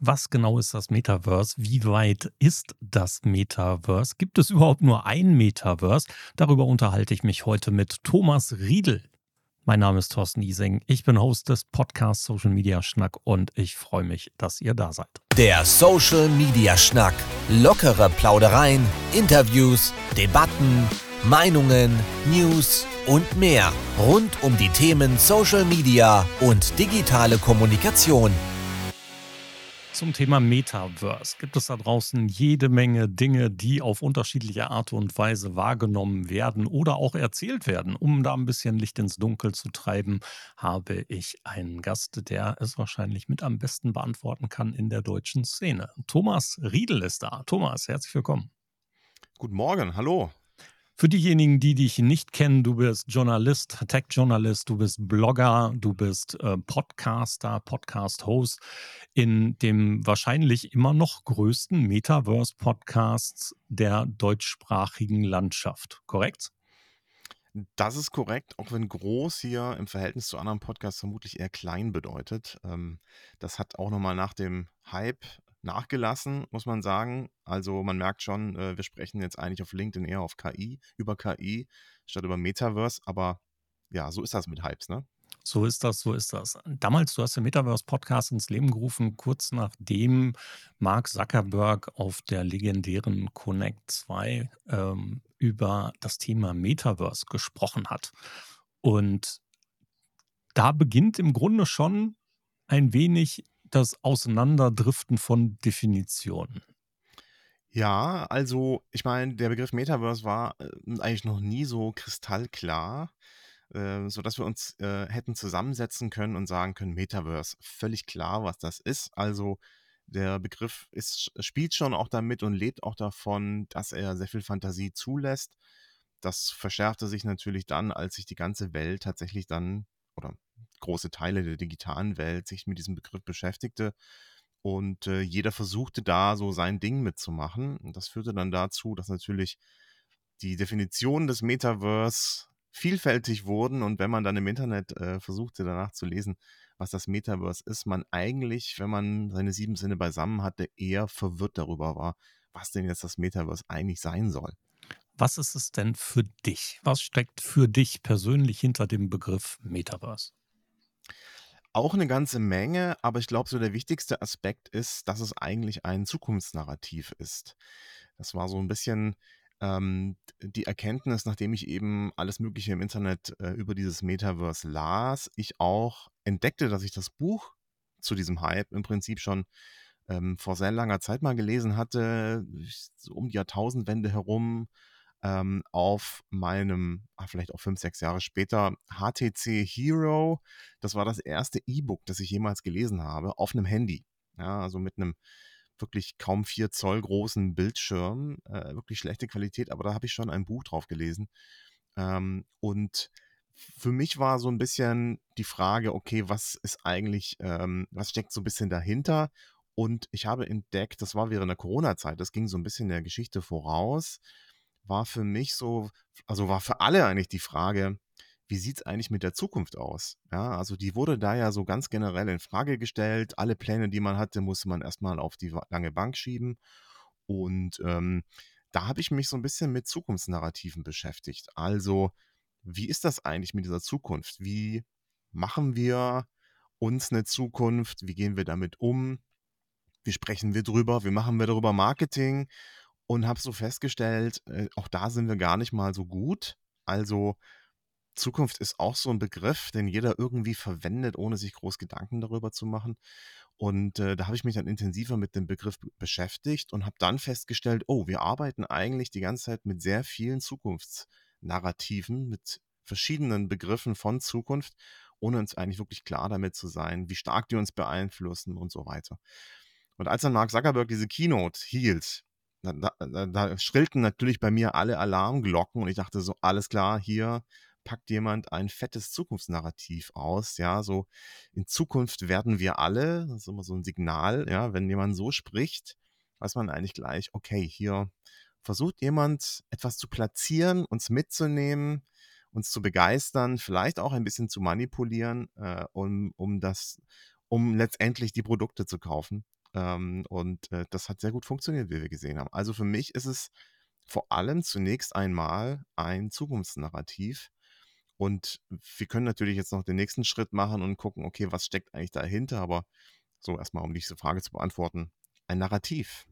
Was genau ist das Metaverse? Wie weit ist das Metaverse? Gibt es überhaupt nur ein Metaverse? Darüber unterhalte ich mich heute mit Thomas Riedel. Mein Name ist Thorsten Ising. Ich bin Host des Podcasts Social Media Schnack und ich freue mich, dass ihr da seid. Der Social Media Schnack. Lockere Plaudereien, Interviews, Debatten, Meinungen, News und mehr rund um die Themen Social Media und digitale Kommunikation. Zum Thema Metaverse gibt es da draußen jede Menge Dinge, die auf unterschiedliche Art und Weise wahrgenommen werden oder auch erzählt werden. Um da ein bisschen Licht ins Dunkel zu treiben, habe ich einen Gast, der es wahrscheinlich mit am besten beantworten kann in der deutschen Szene. Thomas Riedel ist da. Thomas, herzlich willkommen. Guten Morgen, hallo. Für diejenigen, die dich nicht kennen, du bist Journalist, Tech-Journalist, du bist Blogger, du bist äh, Podcaster, Podcast-Host in dem wahrscheinlich immer noch größten Metaverse-Podcast der deutschsprachigen Landschaft, korrekt? Das ist korrekt, auch wenn groß hier im Verhältnis zu anderen Podcasts vermutlich eher klein bedeutet. Ähm, das hat auch nochmal nach dem Hype nachgelassen, muss man sagen. Also man merkt schon, äh, wir sprechen jetzt eigentlich auf LinkedIn eher auf KI, über KI, statt über Metaverse. Aber ja, so ist das mit Hypes, ne? So ist das, so ist das. Damals, du hast den Metaverse-Podcast ins Leben gerufen, kurz nachdem Mark Zuckerberg auf der legendären Connect 2 ähm, über das Thema Metaverse gesprochen hat. Und da beginnt im Grunde schon ein wenig das Auseinanderdriften von Definitionen. Ja, also ich meine, der Begriff Metaverse war äh, eigentlich noch nie so kristallklar, äh, sodass wir uns äh, hätten zusammensetzen können und sagen können, Metaverse, völlig klar, was das ist. Also der Begriff ist, spielt schon auch damit und lebt auch davon, dass er sehr viel Fantasie zulässt. Das verschärfte sich natürlich dann, als sich die ganze Welt tatsächlich dann, oder große Teile der digitalen Welt sich mit diesem Begriff beschäftigte. Und äh, jeder versuchte da so sein Ding mitzumachen. Und das führte dann dazu, dass natürlich die Definitionen des Metaverse vielfältig wurden. Und wenn man dann im Internet äh, versuchte danach zu lesen, was das Metaverse ist, man eigentlich, wenn man seine sieben Sinne beisammen hatte, eher verwirrt darüber war, was denn jetzt das Metaverse eigentlich sein soll. Was ist es denn für dich? Was steckt für dich persönlich hinter dem Begriff Metaverse? Auch eine ganze Menge, aber ich glaube, so der wichtigste Aspekt ist, dass es eigentlich ein Zukunftsnarrativ ist. Das war so ein bisschen ähm, die Erkenntnis, nachdem ich eben alles Mögliche im Internet äh, über dieses Metaverse las, ich auch entdeckte, dass ich das Buch zu diesem Hype im Prinzip schon ähm, vor sehr langer Zeit mal gelesen hatte, so um die Jahrtausendwende herum, ähm, auf meinem, ah, vielleicht auch fünf, sechs Jahre später, HTC Hero. Das war das erste E-Book, das ich jemals gelesen habe, auf einem Handy. Ja, also mit einem wirklich kaum vier Zoll großen Bildschirm, äh, wirklich schlechte Qualität, aber da habe ich schon ein Buch drauf gelesen. Ähm, und für mich war so ein bisschen die Frage, okay, was ist eigentlich, ähm, was steckt so ein bisschen dahinter? Und ich habe entdeckt, das war während der Corona-Zeit, das ging so ein bisschen der Geschichte voraus, war für mich so, also war für alle eigentlich die Frage, wie sieht es eigentlich mit der Zukunft aus? Ja, also die wurde da ja so ganz generell in Frage gestellt. Alle Pläne, die man hatte, musste man erstmal auf die lange Bank schieben. Und ähm, da habe ich mich so ein bisschen mit Zukunftsnarrativen beschäftigt. Also, wie ist das eigentlich mit dieser Zukunft? Wie machen wir uns eine Zukunft? Wie gehen wir damit um? Wie sprechen wir drüber? Wie machen wir darüber Marketing? Und habe so festgestellt, äh, auch da sind wir gar nicht mal so gut. Also Zukunft ist auch so ein Begriff, den jeder irgendwie verwendet, ohne sich groß Gedanken darüber zu machen. Und äh, da habe ich mich dann intensiver mit dem Begriff beschäftigt und habe dann festgestellt, oh, wir arbeiten eigentlich die ganze Zeit mit sehr vielen Zukunftsnarrativen, mit verschiedenen Begriffen von Zukunft, ohne uns eigentlich wirklich klar damit zu sein, wie stark die uns beeinflussen und so weiter. Und als dann Mark Zuckerberg diese Keynote hielt, da, da, da schrillten natürlich bei mir alle Alarmglocken und ich dachte so, alles klar, hier packt jemand ein fettes Zukunftsnarrativ aus, ja, so in Zukunft werden wir alle, das ist immer so ein Signal, ja, wenn jemand so spricht, weiß man eigentlich gleich, okay, hier versucht jemand etwas zu platzieren, uns mitzunehmen, uns zu begeistern, vielleicht auch ein bisschen zu manipulieren, äh, um, um das, um letztendlich die Produkte zu kaufen Ähm, und äh, das hat sehr gut funktioniert, wie wir gesehen haben. Also für mich ist es vor allem zunächst einmal ein Zukunftsnarrativ. Und wir können natürlich jetzt noch den nächsten Schritt machen und gucken, okay, was steckt eigentlich dahinter? Aber so erstmal, um diese Frage zu beantworten, ein Narrativ.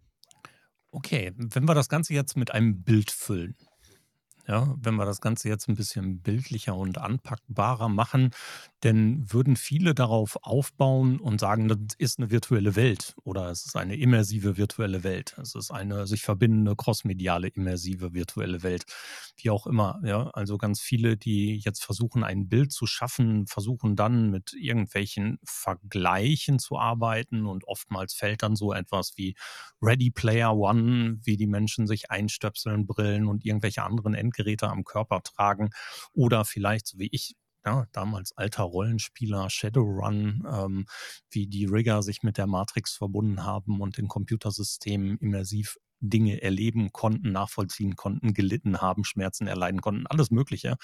Okay, wenn wir das Ganze jetzt mit einem Bild füllen. Ja, wenn wir das Ganze jetzt ein bisschen bildlicher und anpackbarer machen, dann würden viele darauf aufbauen und sagen, das ist eine virtuelle Welt oder es ist eine immersive virtuelle Welt. Es ist eine sich verbindende crossmediale immersive virtuelle Welt, wie auch immer. Ja, also ganz viele, die jetzt versuchen, ein Bild zu schaffen, versuchen dann mit irgendwelchen Vergleichen zu arbeiten und oftmals fällt dann so etwas wie Ready Player One, wie die Menschen sich einstöpseln, Brillen und irgendwelche anderen Endgeräte am Körper tragen oder vielleicht, so wie ich, ja, damals alter Rollenspieler, Shadowrun, ähm, wie die Rigger sich mit der Matrix verbunden haben und in Computersystemen immersiv Dinge erleben konnten, nachvollziehen konnten, gelitten haben, Schmerzen erleiden konnten, alles Mögliche.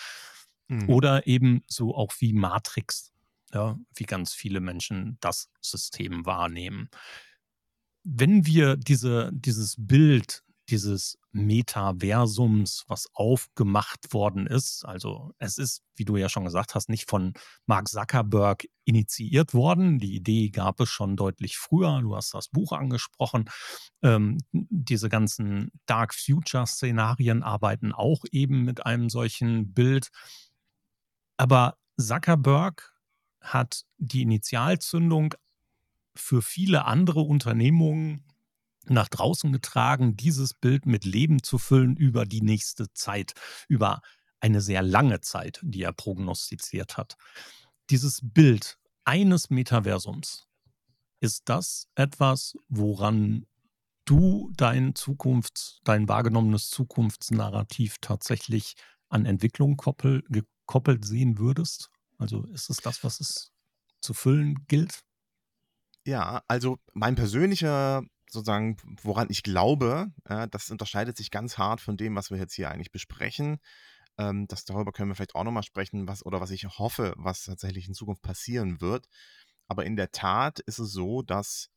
Mhm. Oder eben so auch wie Matrix, ja, wie ganz viele Menschen das System wahrnehmen. Wenn wir diese, dieses Bild dieses Metaversums, was aufgemacht worden ist. Also es ist, wie du ja schon gesagt hast, nicht von Mark Zuckerberg initiiert worden. Die Idee gab es schon deutlich früher. Du hast das Buch angesprochen. Ähm, diese ganzen Dark Future-Szenarien arbeiten auch eben mit einem solchen Bild. Aber Zuckerberg hat die Initialzündung für viele andere Unternehmungen nach draußen getragen, dieses Bild mit Leben zu füllen über die nächste Zeit, über eine sehr lange Zeit, die er prognostiziert hat. Dieses Bild eines Metaversums, ist das etwas, woran du dein Zukunfts-, dein wahrgenommenes Zukunftsnarrativ tatsächlich an Entwicklung koppel, gekoppelt sehen würdest? Also ist es das, was es zu füllen gilt? Ja, also mein persönlicher sozusagen, woran ich glaube, äh, das unterscheidet sich ganz hart von dem, was wir jetzt hier eigentlich besprechen. Ähm, das, darüber können wir vielleicht auch nochmal sprechen, was oder was ich hoffe, was tatsächlich in Zukunft passieren wird. Aber in der Tat ist es so, dass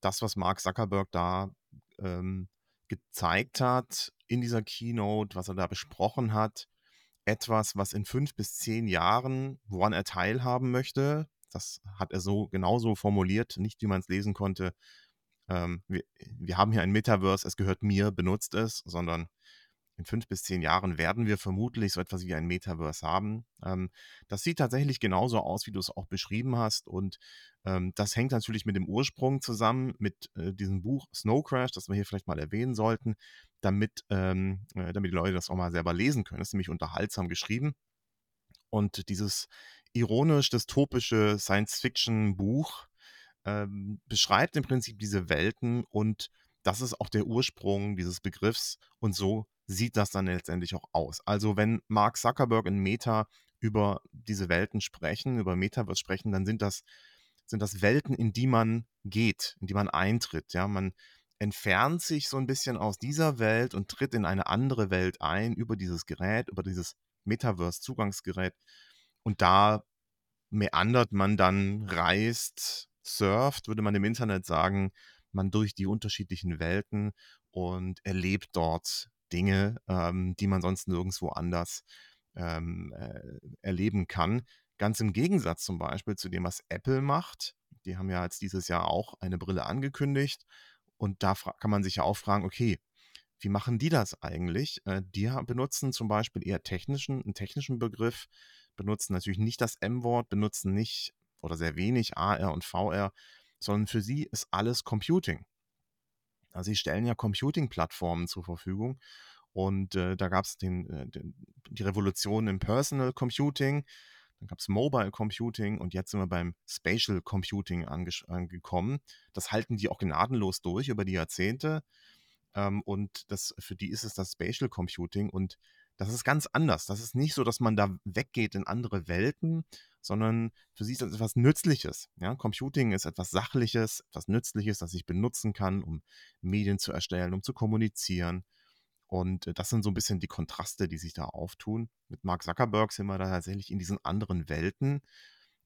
das, was Mark Zuckerberg da ähm, gezeigt hat in dieser Keynote, was er da besprochen hat, etwas, was in fünf bis zehn Jahren, woran er teilhaben möchte, das hat er so genauso formuliert, nicht wie man es lesen konnte, ähm, wir, wir haben hier ein Metaverse, es gehört mir, benutzt es, sondern in fünf bis zehn Jahren werden wir vermutlich so etwas wie ein Metaverse haben. Ähm, das sieht tatsächlich genauso aus, wie du es auch beschrieben hast. Und ähm, das hängt natürlich mit dem Ursprung zusammen, mit äh, diesem Buch Snow Crash, das wir hier vielleicht mal erwähnen sollten, damit, ähm, äh, damit die Leute das auch mal selber lesen können. Das ist nämlich unterhaltsam geschrieben. Und dieses ironisch-dystopische Science-Fiction-Buch ähm, beschreibt im Prinzip diese Welten und das ist auch der Ursprung dieses Begriffs und so sieht das dann letztendlich auch aus. Also wenn Mark Zuckerberg und Meta über diese Welten sprechen, über Metaverse sprechen, dann sind das, sind das Welten, in die man geht, in die man eintritt. Ja, man entfernt sich so ein bisschen aus dieser Welt und tritt in eine andere Welt ein über dieses Gerät, über dieses Metaverse-Zugangsgerät. Und da meandert man dann, reist, surft, würde man im Internet sagen, man durch die unterschiedlichen Welten und erlebt dort Dinge, ähm, die man sonst nirgendwo anders ähm, äh, erleben kann. Ganz im Gegensatz zum Beispiel zu dem, was Apple macht. Die haben ja jetzt dieses Jahr auch eine Brille angekündigt. Und da kann man sich ja auch fragen, okay, wie machen die das eigentlich? Äh, die benutzen zum Beispiel eher technischen, einen technischen Begriff, benutzen natürlich nicht das M-Wort, benutzen nicht oder sehr wenig AR und VR, sondern für sie ist alles Computing. Also sie stellen ja Computing-Plattformen zur Verfügung und äh, da gab es äh, die Revolution im Personal Computing, dann gab es Mobile Computing und jetzt sind wir beim Spatial Computing angekommen. Das halten die auch gnadenlos durch über die Jahrzehnte. Ähm, und das, für die ist es das Spatial Computing und das ist ganz anders. Das ist nicht so, dass man da weggeht in andere Welten, sondern für sie ist das etwas Nützliches. Ja? Computing ist etwas Sachliches, etwas Nützliches, das ich benutzen kann, um Medien zu erstellen, um zu kommunizieren. Und äh, das sind so ein bisschen die Kontraste, die sich da auftun. Mit Mark Zuckerberg sind wir da tatsächlich in diesen anderen Welten.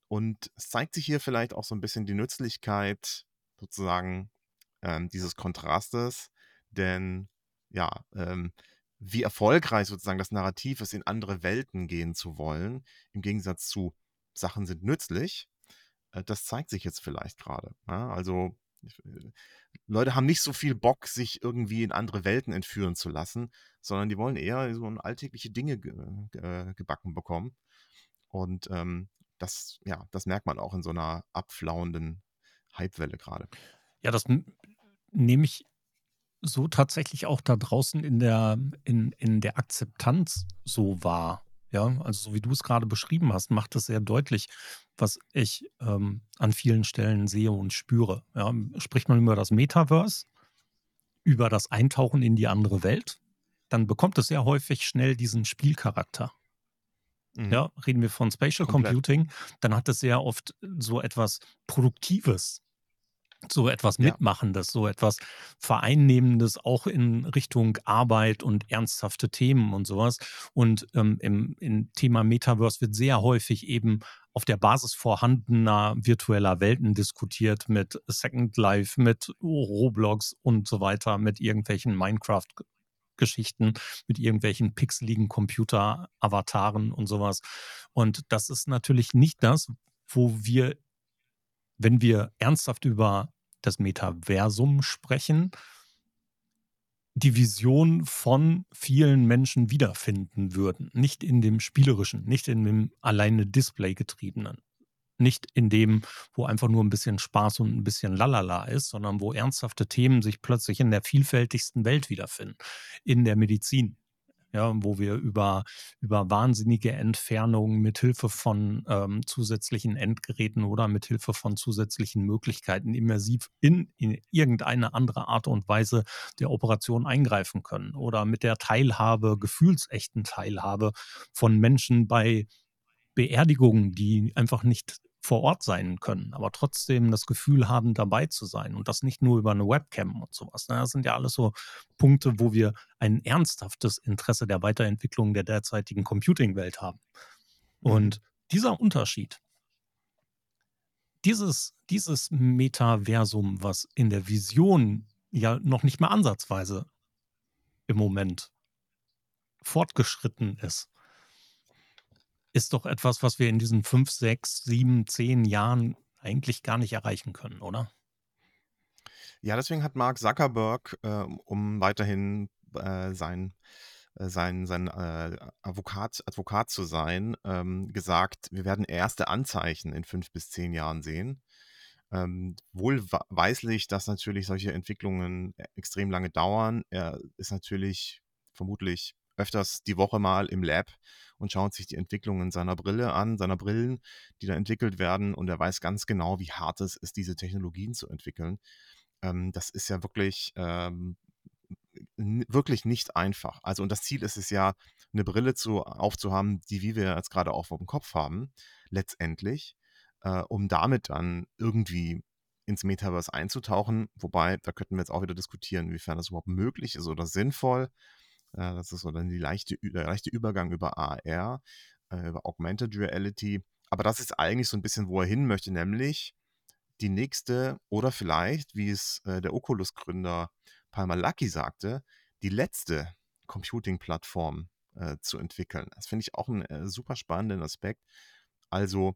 Und es zeigt sich hier vielleicht auch so ein bisschen die Nützlichkeit sozusagen ähm, dieses Kontrastes, denn ja, ähm, wie erfolgreich sozusagen das Narrativ ist, in andere Welten gehen zu wollen, im Gegensatz zu Sachen sind nützlich, äh, das zeigt sich jetzt vielleicht gerade. Ja? Also äh, Leute haben nicht so viel Bock, sich irgendwie in andere Welten entführen zu lassen, sondern die wollen eher so alltägliche Dinge ge gebacken bekommen. Und ähm, das, ja, das merkt man auch in so einer abflauenden Hypewelle gerade. Ja, das nehme ich so tatsächlich auch da draußen in der, in, in der Akzeptanz so wahr. Ja, also so wie du es gerade beschrieben hast, macht es sehr deutlich, was ich ähm, an vielen Stellen sehe und spüre. Ja, spricht man über das Metaverse, über das Eintauchen in die andere Welt, dann bekommt es sehr häufig schnell diesen Spielcharakter. Mhm. Ja, reden wir von Spatial Komplett. Computing, dann hat es sehr oft so etwas Produktives so etwas ja. Mitmachendes, so etwas Vereinnehmendes, auch in Richtung Arbeit und ernsthafte Themen und sowas. Und ähm, im, im Thema Metaverse wird sehr häufig eben auf der Basis vorhandener virtueller Welten diskutiert mit Second Life, mit Roblox und so weiter, mit irgendwelchen Minecraft Geschichten mit irgendwelchen pixeligen Computer-Avataren und sowas. Und das ist natürlich nicht das, wo wir wenn wir ernsthaft über das Metaversum sprechen, die Vision von vielen Menschen wiederfinden würden. Nicht in dem spielerischen, nicht in dem alleine Display-getriebenen. Nicht in dem, wo einfach nur ein bisschen Spaß und ein bisschen Lalala ist, sondern wo ernsthafte Themen sich plötzlich in der vielfältigsten Welt wiederfinden. In der Medizin, ja, wo wir über, über wahnsinnige Entfernungen mit Hilfe von ähm, zusätzlichen Endgeräten oder mit Hilfe von zusätzlichen Möglichkeiten immersiv in, in irgendeine andere Art und Weise der Operation eingreifen können oder mit der Teilhabe, gefühlsechten Teilhabe von Menschen bei Beerdigungen, die einfach nicht vor Ort sein können, aber trotzdem das Gefühl haben, dabei zu sein und das nicht nur über eine Webcam und sowas. Ne? Das sind ja alles so Punkte, wo wir ein ernsthaftes Interesse der Weiterentwicklung der derzeitigen Computing-Welt haben. Mhm. Und dieser Unterschied, dieses, dieses Metaversum, was in der Vision ja noch nicht mal ansatzweise im Moment fortgeschritten ist, ist doch etwas, was wir in diesen fünf, sechs, sieben, zehn Jahren eigentlich gar nicht erreichen können, oder? Ja, deswegen hat Mark Zuckerberg, äh, um weiterhin äh, sein, äh, sein, sein äh, Advokat, Advokat zu sein, ähm, gesagt, wir werden erste Anzeichen in fünf bis zehn Jahren sehen. Ähm, wohlweislich, dass natürlich solche Entwicklungen äh, extrem lange dauern. Er ist natürlich vermutlich öfters die Woche mal im Lab und schaut sich die Entwicklungen seiner Brille an, seiner Brillen, die da entwickelt werden. Und er weiß ganz genau, wie hart es ist, diese Technologien zu entwickeln. Ähm, das ist ja wirklich, ähm, wirklich nicht einfach. Also, und das Ziel ist es ja, eine Brille zu, aufzuhaben, die, wie wir jetzt gerade auch auf dem Kopf haben, letztendlich, äh, um damit dann irgendwie ins Metaverse einzutauchen. Wobei, da könnten wir jetzt auch wieder diskutieren, inwiefern das überhaupt möglich ist oder sinnvoll. Äh, das ist so dann die leichte, der leichte Übergang über AR, äh, über Augmented Reality. Aber das ist eigentlich so ein bisschen, wo er hin möchte, nämlich die nächste oder vielleicht, wie es äh, der Oculus-Gründer Palmer Lucky sagte, die letzte Computing-Plattform äh, zu entwickeln. Das finde ich auch einen äh, super spannenden Aspekt. Also,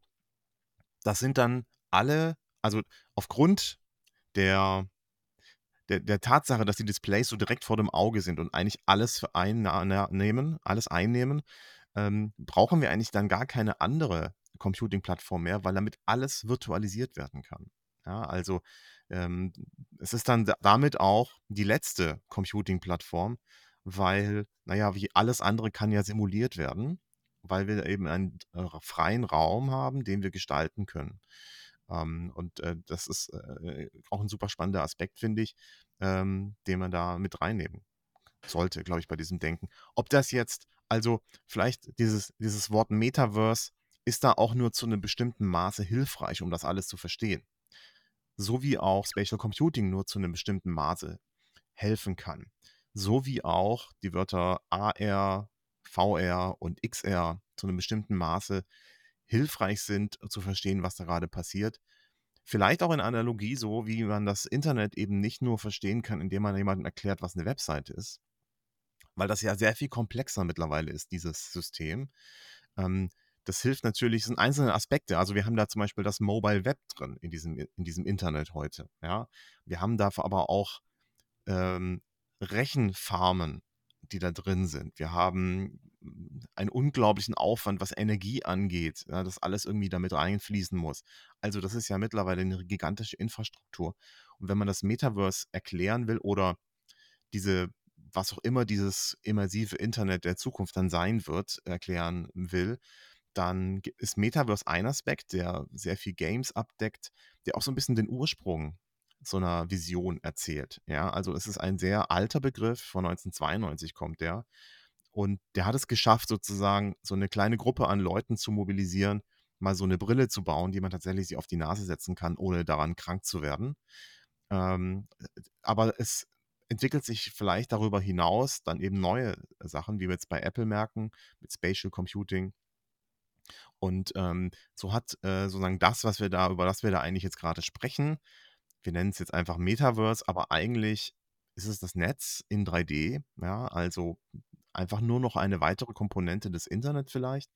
das sind dann alle, also aufgrund der der, der Tatsache, dass die Displays so direkt vor dem Auge sind und eigentlich alles einnehmen, alles einnehmen, ähm, brauchen wir eigentlich dann gar keine andere Computing-Plattform mehr, weil damit alles virtualisiert werden kann. Ja, also ähm, es ist dann damit auch die letzte Computing-Plattform, weil, naja, wie alles andere kann ja simuliert werden, weil wir eben einen äh, freien Raum haben, den wir gestalten können. Ähm, und äh, das ist äh, auch ein super spannender Aspekt, finde ich, ähm, den man da mit reinnehmen sollte, glaube ich, bei diesem Denken. Ob das jetzt, also vielleicht dieses, dieses Wort Metaverse ist da auch nur zu einem bestimmten Maße hilfreich, um das alles zu verstehen. So wie auch Spatial Computing nur zu einem bestimmten Maße helfen kann. So wie auch die Wörter AR, VR und XR zu einem bestimmten Maße hilfreich sind, zu verstehen, was da gerade passiert. Vielleicht auch in Analogie so, wie man das Internet eben nicht nur verstehen kann, indem man jemandem erklärt, was eine Webseite ist, weil das ja sehr viel komplexer mittlerweile ist, dieses System. Ähm, das hilft natürlich, sind einzelne Aspekte. Also wir haben da zum Beispiel das Mobile Web drin in diesem, in diesem Internet heute. Ja? Wir haben da aber auch ähm, Rechenfarmen, die da drin sind. Wir haben einen unglaublichen Aufwand, was Energie angeht, ja, dass alles irgendwie damit reinfließen muss. Also das ist ja mittlerweile eine gigantische Infrastruktur. Und wenn man das Metaverse erklären will oder diese, was auch immer dieses immersive Internet der Zukunft dann sein wird, erklären will, dann ist Metaverse ein Aspekt, der sehr viel Games abdeckt, der auch so ein bisschen den Ursprung so einer Vision erzählt. Ja, also es ist ein sehr alter Begriff, von 1992 kommt der. Und der hat es geschafft, sozusagen so eine kleine Gruppe an Leuten zu mobilisieren, mal so eine Brille zu bauen, die man tatsächlich sich auf die Nase setzen kann, ohne daran krank zu werden. Ähm, aber es entwickelt sich vielleicht darüber hinaus dann eben neue Sachen, wie wir jetzt bei Apple merken, mit Spatial Computing. Und ähm, so hat äh, sozusagen das, was wir da, über das wir da eigentlich jetzt gerade sprechen, wir nennen es jetzt einfach Metaverse, aber eigentlich ist es das Netz in 3D, ja, also einfach nur noch eine weitere Komponente des Internet vielleicht.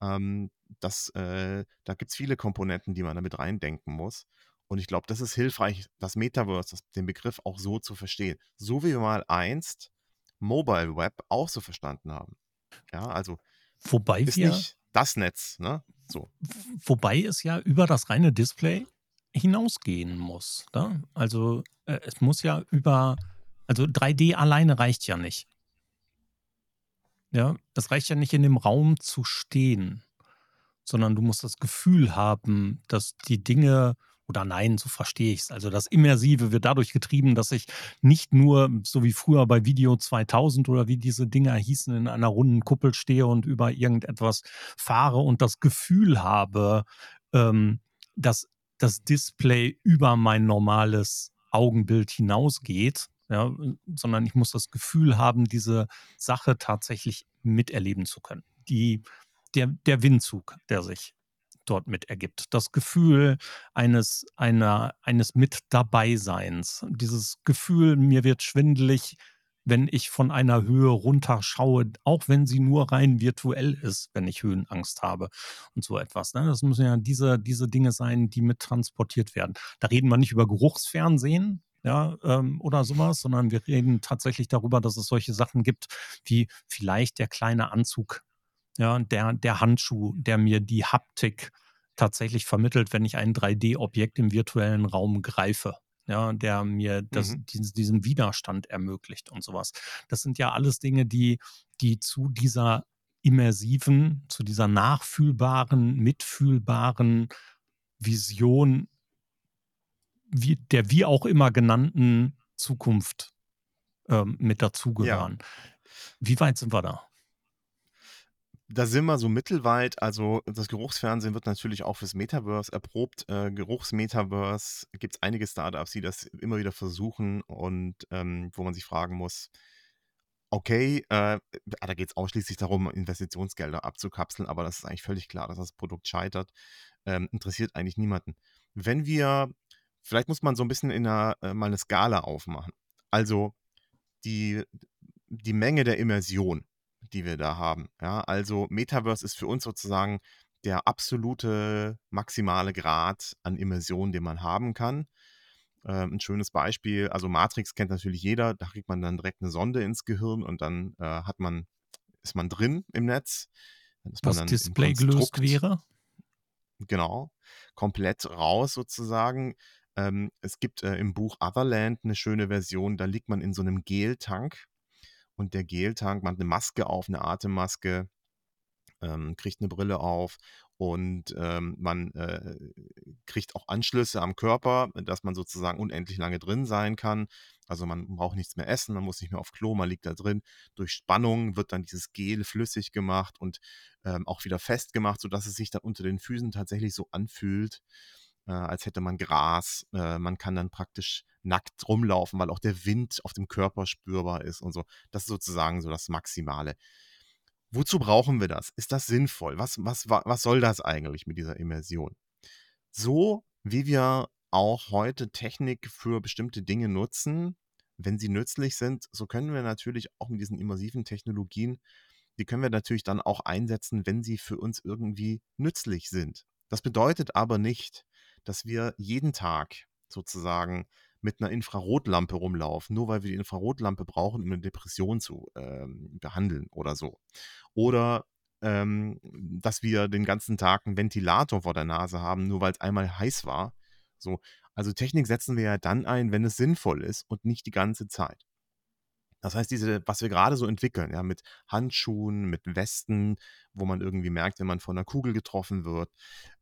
Ähm, das, äh, da gibt es viele Komponenten, die man damit reindenken muss. Und ich glaube, das ist hilfreich, das Metaverse, das, den Begriff auch so zu verstehen. So wie wir mal einst Mobile Web auch so verstanden haben. Ja, also wobei ist wir, nicht das Netz, ne? So. Wobei es ja über das reine Display hinausgehen muss. Ne? Also äh, es muss ja über, also 3D alleine reicht ja nicht. Ja, das reicht ja nicht in dem Raum zu stehen, sondern du musst das Gefühl haben, dass die Dinge oder nein, so verstehe ich es. Also das Immersive wird dadurch getrieben, dass ich nicht nur, so wie früher bei Video 2000 oder wie diese Dinger hießen, in einer runden Kuppel stehe und über irgendetwas fahre und das Gefühl habe, ähm, dass das Display über mein normales Augenbild hinausgeht, ja, sondern ich muss das Gefühl haben, diese Sache tatsächlich miterleben zu können. Die, der, der Windzug, der sich dort mit ergibt. Das Gefühl eines, einer, eines Mit Dabeiseins. Dieses Gefühl, mir wird schwindelig, wenn ich von einer Höhe runterschaue, auch wenn sie nur rein virtuell ist, wenn ich Höhenangst habe und so etwas. Ne? Das müssen ja diese, diese Dinge sein, die mit transportiert werden. Da reden wir nicht über Geruchsfernsehen, ja, ähm, oder sowas, sondern wir reden tatsächlich darüber, dass es solche Sachen gibt, wie vielleicht der kleine Anzug, ja, der, der Handschuh, der mir die Haptik tatsächlich vermittelt, wenn ich ein 3D-Objekt im virtuellen Raum greife ja, der mir das, mhm. diesen, diesen Widerstand ermöglicht und sowas. Das sind ja alles Dinge, die, die zu dieser immersiven, zu dieser nachfühlbaren, mitfühlbaren Vision wie, der wie auch immer genannten Zukunft ähm, mit dazugehören. Ja. Wie weit sind wir da? Da sind wir so mittelweit. Also das Geruchsfernsehen wird natürlich auch fürs Metaverse erprobt. Äh, Geruchsmetaverse gibt es einige Startups, die das immer wieder versuchen und ähm, wo man sich fragen muss, okay, äh, da geht es ausschließlich darum, Investitionsgelder abzukapseln, aber das ist eigentlich völlig klar, dass das Produkt scheitert. Ähm, interessiert eigentlich niemanden. Wenn wir, vielleicht muss man so ein bisschen in einer, äh, mal eine Skala aufmachen. Also die, die Menge der Immersion die wir da haben. Ja, also Metaverse ist für uns sozusagen der absolute maximale Grad an Immersion, den man haben kann. Ähm, ein schönes Beispiel, also Matrix kennt natürlich jeder, da kriegt man dann direkt eine Sonde ins Gehirn und dann äh, hat man, ist man drin im Netz. Was Display gelöst wäre? Genau, komplett raus sozusagen. Ähm, es gibt äh, im Buch Otherland eine schöne Version, da liegt man in so einem Geltank und der Geltank, man hat eine Maske auf, eine Atemmaske, ähm, kriegt eine Brille auf und ähm, man äh, kriegt auch Anschlüsse am Körper, dass man sozusagen unendlich lange drin sein kann. Also man braucht nichts mehr essen, man muss nicht mehr auf Klo, man liegt da drin. Durch Spannung wird dann dieses Gel flüssig gemacht und ähm, auch wieder festgemacht, sodass es sich dann unter den Füßen tatsächlich so anfühlt, äh, als hätte man Gras. Äh, man kann dann praktisch nackt rumlaufen, weil auch der Wind auf dem Körper spürbar ist und so. Das ist sozusagen so das Maximale. Wozu brauchen wir das? Ist das sinnvoll? Was, was, was soll das eigentlich mit dieser Immersion? So wie wir auch heute Technik für bestimmte Dinge nutzen, wenn sie nützlich sind, so können wir natürlich auch mit diesen immersiven Technologien, die können wir natürlich dann auch einsetzen, wenn sie für uns irgendwie nützlich sind. Das bedeutet aber nicht, dass wir jeden Tag sozusagen mit einer Infrarotlampe rumlaufen, nur weil wir die Infrarotlampe brauchen, um eine Depression zu ähm, behandeln oder so. Oder ähm, dass wir den ganzen Tag einen Ventilator vor der Nase haben, nur weil es einmal heiß war. So, also Technik setzen wir ja dann ein, wenn es sinnvoll ist und nicht die ganze Zeit. Das heißt, diese, was wir gerade so entwickeln, ja, mit Handschuhen, mit Westen, wo man irgendwie merkt, wenn man von einer Kugel getroffen wird,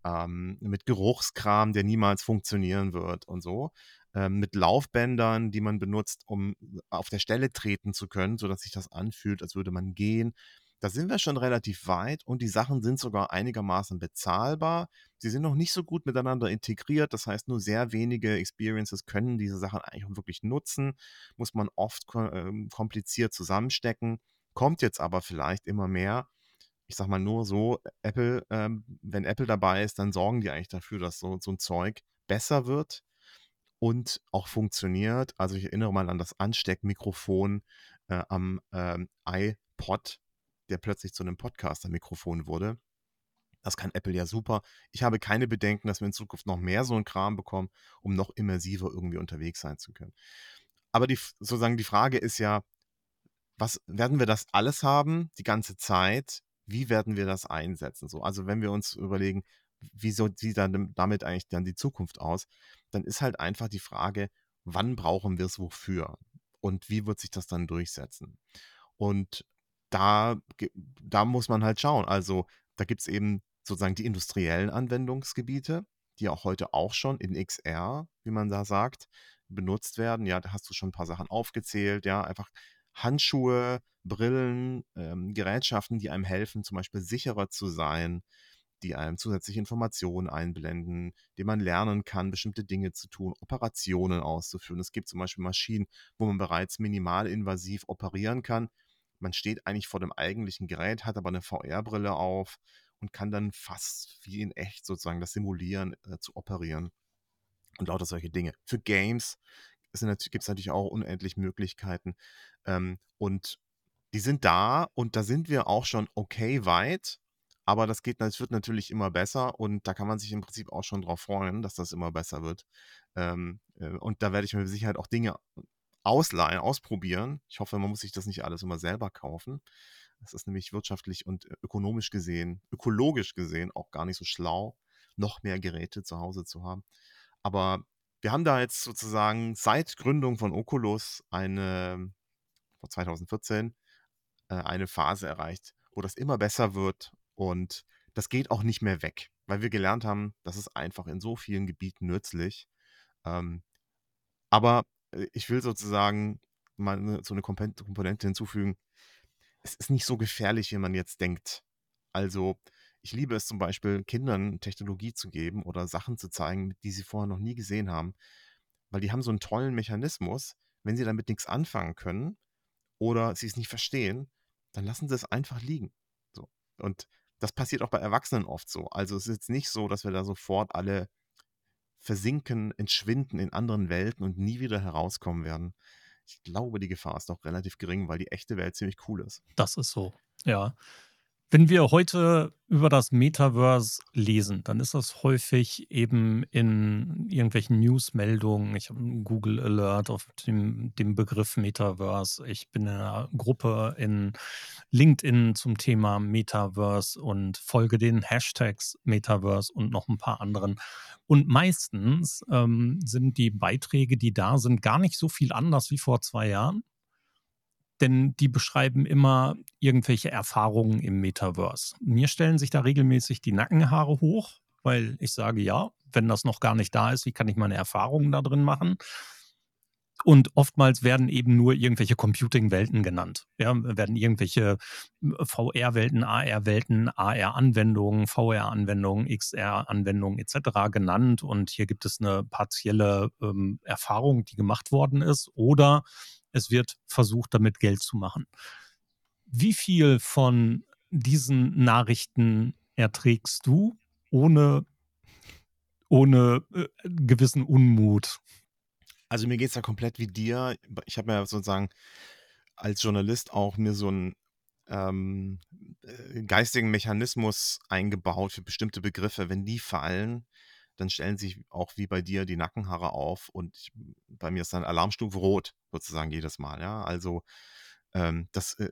ähm, mit Geruchskram, der niemals funktionieren wird und so, ähm, mit Laufbändern, die man benutzt, um auf der Stelle treten zu können, sodass sich das anfühlt, als würde man gehen. Da sind wir schon relativ weit und die Sachen sind sogar einigermaßen bezahlbar. Sie sind noch nicht so gut miteinander integriert. Das heißt, nur sehr wenige Experiences können diese Sachen eigentlich wirklich nutzen. Muss man oft ähm, kompliziert zusammenstecken. Kommt jetzt aber vielleicht immer mehr. Ich sag mal nur so, Apple, ähm, wenn Apple dabei ist, dann sorgen die eigentlich dafür, dass so, so ein Zeug besser wird und auch funktioniert. Also ich erinnere mal an das Ansteckmikrofon äh, am ähm, iPod der plötzlich zu einem Podcaster-Mikrofon wurde. Das kann Apple ja super. Ich habe keine Bedenken, dass wir in Zukunft noch mehr so einen Kram bekommen, um noch immersiver irgendwie unterwegs sein zu können. Aber die, sozusagen die Frage ist ja, was werden wir das alles haben, die ganze Zeit? Wie werden wir das einsetzen? So, also wenn wir uns überlegen, wie sieht dann damit eigentlich dann die Zukunft aus, dann ist halt einfach die Frage, wann brauchen wir es wofür? Und wie wird sich das dann durchsetzen? Und da, da muss man halt schauen. Also da gibt es eben sozusagen die industriellen Anwendungsgebiete, die auch heute auch schon in XR, wie man da sagt, benutzt werden. Ja, da hast du schon ein paar Sachen aufgezählt. Ja, einfach Handschuhe, Brillen, ähm, Gerätschaften, die einem helfen, zum Beispiel sicherer zu sein, die einem zusätzliche Informationen einblenden, die man lernen kann, bestimmte Dinge zu tun, Operationen auszuführen. Es gibt zum Beispiel Maschinen, wo man bereits minimalinvasiv operieren kann man steht eigentlich vor dem eigentlichen Gerät, hat aber eine VR-Brille auf und kann dann fast wie in echt sozusagen das simulieren, äh, zu operieren und lauter solche Dinge. Für Games gibt es natürlich auch unendlich Möglichkeiten ähm, und die sind da und da sind wir auch schon okay weit, aber das geht, das wird natürlich immer besser und da kann man sich im Prinzip auch schon drauf freuen, dass das immer besser wird. Ähm, äh, und da werde ich mir mit Sicherheit auch Dinge ausleihen, ausprobieren. Ich hoffe, man muss sich das nicht alles immer selber kaufen. Das ist nämlich wirtschaftlich und äh, ökonomisch gesehen, ökologisch gesehen auch gar nicht so schlau, noch mehr Geräte zu Hause zu haben. Aber wir haben da jetzt sozusagen seit Gründung von Oculus eine, vor 2014, äh, eine Phase erreicht, wo das immer besser wird und das geht auch nicht mehr weg, weil wir gelernt haben, das ist einfach in so vielen Gebieten nützlich. Ähm, aber ich will sozusagen mal so eine Komponente hinzufügen. Es ist nicht so gefährlich, wie man jetzt denkt. Also, ich liebe es zum Beispiel, Kindern Technologie zu geben oder Sachen zu zeigen, die sie vorher noch nie gesehen haben, weil die haben so einen tollen Mechanismus. Wenn sie damit nichts anfangen können oder sie es nicht verstehen, dann lassen sie es einfach liegen. So. Und das passiert auch bei Erwachsenen oft so. Also es ist jetzt nicht so, dass wir da sofort alle versinken, entschwinden in anderen Welten und nie wieder herauskommen werden. Ich glaube, die Gefahr ist doch relativ gering, weil die echte Welt ziemlich cool ist. Das ist so, ja. Wenn wir heute über das Metaverse lesen, dann ist das häufig eben in irgendwelchen Newsmeldungen. Ich habe einen Google Alert auf dem, dem Begriff Metaverse. Ich bin in einer Gruppe in LinkedIn zum Thema Metaverse und folge den Hashtags Metaverse und noch ein paar anderen. Und meistens ähm, sind die Beiträge, die da sind, gar nicht so viel anders wie vor zwei Jahren denn die beschreiben immer irgendwelche Erfahrungen im Metaverse. Mir stellen sich da regelmäßig die Nackenhaare hoch, weil ich sage, ja, wenn das noch gar nicht da ist, wie kann ich meine Erfahrungen da drin machen? Und oftmals werden eben nur irgendwelche Computing-Welten genannt. Ja, werden irgendwelche VR-Welten, AR-Welten, AR-Anwendungen, VR-Anwendungen, XR-Anwendungen etc. genannt. Und hier gibt es eine partielle ähm, Erfahrung, die gemacht worden ist. Oder es wird versucht, damit Geld zu machen. Wie viel von diesen Nachrichten erträgst du, ohne ohne äh, gewissen Unmut. Also mir geht es ja komplett wie dir. Ich habe mir sozusagen als Journalist auch mir so einen ähm, äh, geistigen Mechanismus eingebaut für bestimmte Begriffe. Wenn die fallen, dann stellen sich auch wie bei dir die Nackenhaare auf und ich, bei mir ist dann Alarmstufe rot sozusagen jedes Mal. Ja, also ähm, das, äh,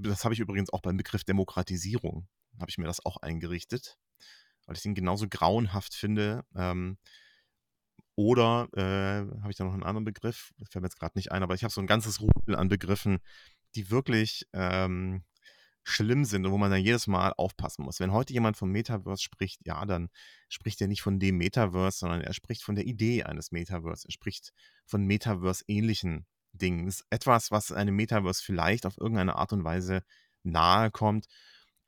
das habe ich übrigens auch beim Begriff Demokratisierung habe ich mir das auch eingerichtet, weil ich den genauso grauenhaft finde. Ähm, oder äh, habe ich da noch einen anderen Begriff? Das fällt mir jetzt gerade nicht ein, aber ich habe so ein ganzes Rudel an Begriffen, die wirklich ähm, schlimm sind und wo man dann jedes Mal aufpassen muss. Wenn heute jemand vom Metaverse spricht, ja, dann spricht er nicht von dem Metaverse, sondern er spricht von der Idee eines Metaverse. Er spricht von Metaverse-ähnlichen Dingen. Ist etwas, was einem Metaverse vielleicht auf irgendeine Art und Weise nahe kommt.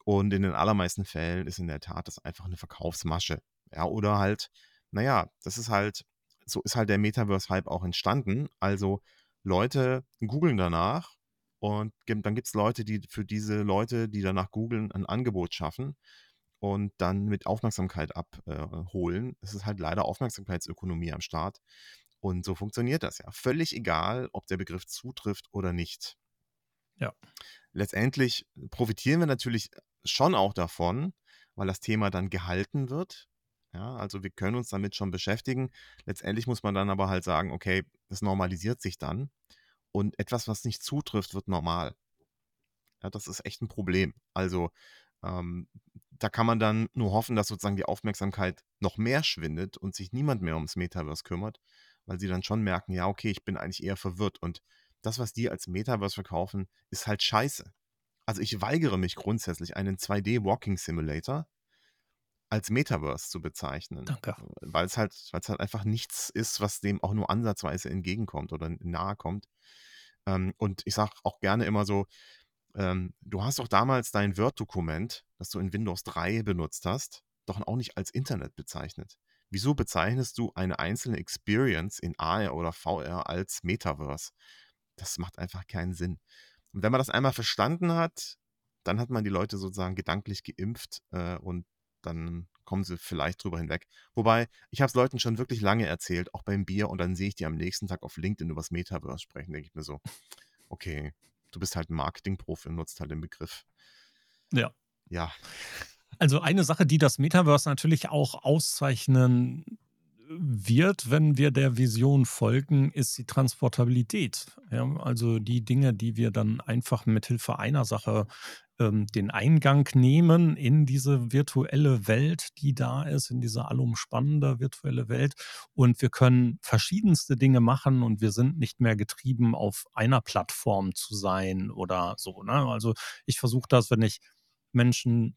Und in den allermeisten Fällen ist in der Tat das einfach eine Verkaufsmasche. Ja, oder halt, naja, das ist halt, so ist halt der Metaverse-Hype auch entstanden. Also Leute googeln danach und dann gibt es Leute, die für diese Leute, die danach googeln, ein Angebot schaffen und dann mit Aufmerksamkeit abholen. Äh, es ist halt leider Aufmerksamkeitsökonomie am Start. Und so funktioniert das ja. Völlig egal, ob der Begriff zutrifft oder nicht. Ja. Letztendlich profitieren wir natürlich schon auch davon, weil das Thema dann gehalten wird. Ja, also wir können uns damit schon beschäftigen. Letztendlich muss man dann aber halt sagen, okay, das normalisiert sich dann und etwas, was nicht zutrifft, wird normal. Ja, das ist echt ein Problem. Also ähm, da kann man dann nur hoffen, dass sozusagen die Aufmerksamkeit noch mehr schwindet und sich niemand mehr ums Metaverse kümmert, weil sie dann schon merken, ja, okay, ich bin eigentlich eher verwirrt und das, was die als Metaverse verkaufen, ist halt scheiße. Also ich weigere mich grundsätzlich, einen 2D-Walking Simulator als Metaverse zu bezeichnen. Danke. Weil es halt, weil es halt einfach nichts ist, was dem auch nur ansatzweise entgegenkommt oder nahe kommt. Ähm, und ich sage auch gerne immer so, ähm, du hast doch damals dein Word-Dokument, das du in Windows 3 benutzt hast, doch auch nicht als Internet bezeichnet. Wieso bezeichnest du eine einzelne Experience in AR oder VR als Metaverse? Das macht einfach keinen Sinn. Und wenn man das einmal verstanden hat, dann hat man die Leute sozusagen gedanklich geimpft äh, und dann kommen sie vielleicht drüber hinweg. Wobei, ich habe es Leuten schon wirklich lange erzählt, auch beim Bier, und dann sehe ich die am nächsten Tag auf LinkedIn über das Metaverse sprechen, denke ich mir so, okay, du bist halt ein Marketingprofi und nutzt halt den Begriff. Ja. Ja. Also eine Sache, die das Metaverse natürlich auch auszeichnen wird, wenn wir der Vision folgen, ist die Transportabilität. Ja, also die Dinge, die wir dann einfach mit Hilfe einer Sache ähm, den Eingang nehmen in diese virtuelle Welt, die da ist, in diese allumspannende virtuelle Welt. Und wir können verschiedenste Dinge machen und wir sind nicht mehr getrieben, auf einer Plattform zu sein oder so. Ne? Also ich versuche das, wenn ich Menschen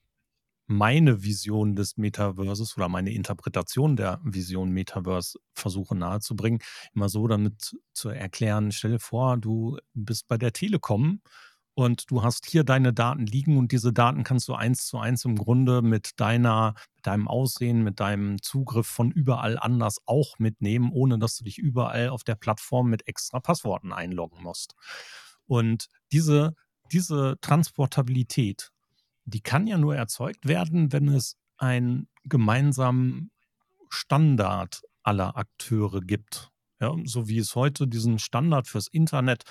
meine Vision des Metaverses oder meine Interpretation der Vision Metaverse versuche nahezubringen, immer so damit zu erklären, stell dir vor, du bist bei der Telekom und du hast hier deine Daten liegen und diese Daten kannst du eins zu eins im Grunde mit deiner, mit deinem Aussehen, mit deinem Zugriff von überall anders auch mitnehmen, ohne dass du dich überall auf der Plattform mit extra Passworten einloggen musst. Und diese, diese Transportabilität, die kann ja nur erzeugt werden, wenn es einen gemeinsamen Standard aller Akteure gibt. Ja, so wie es heute diesen Standard fürs Internet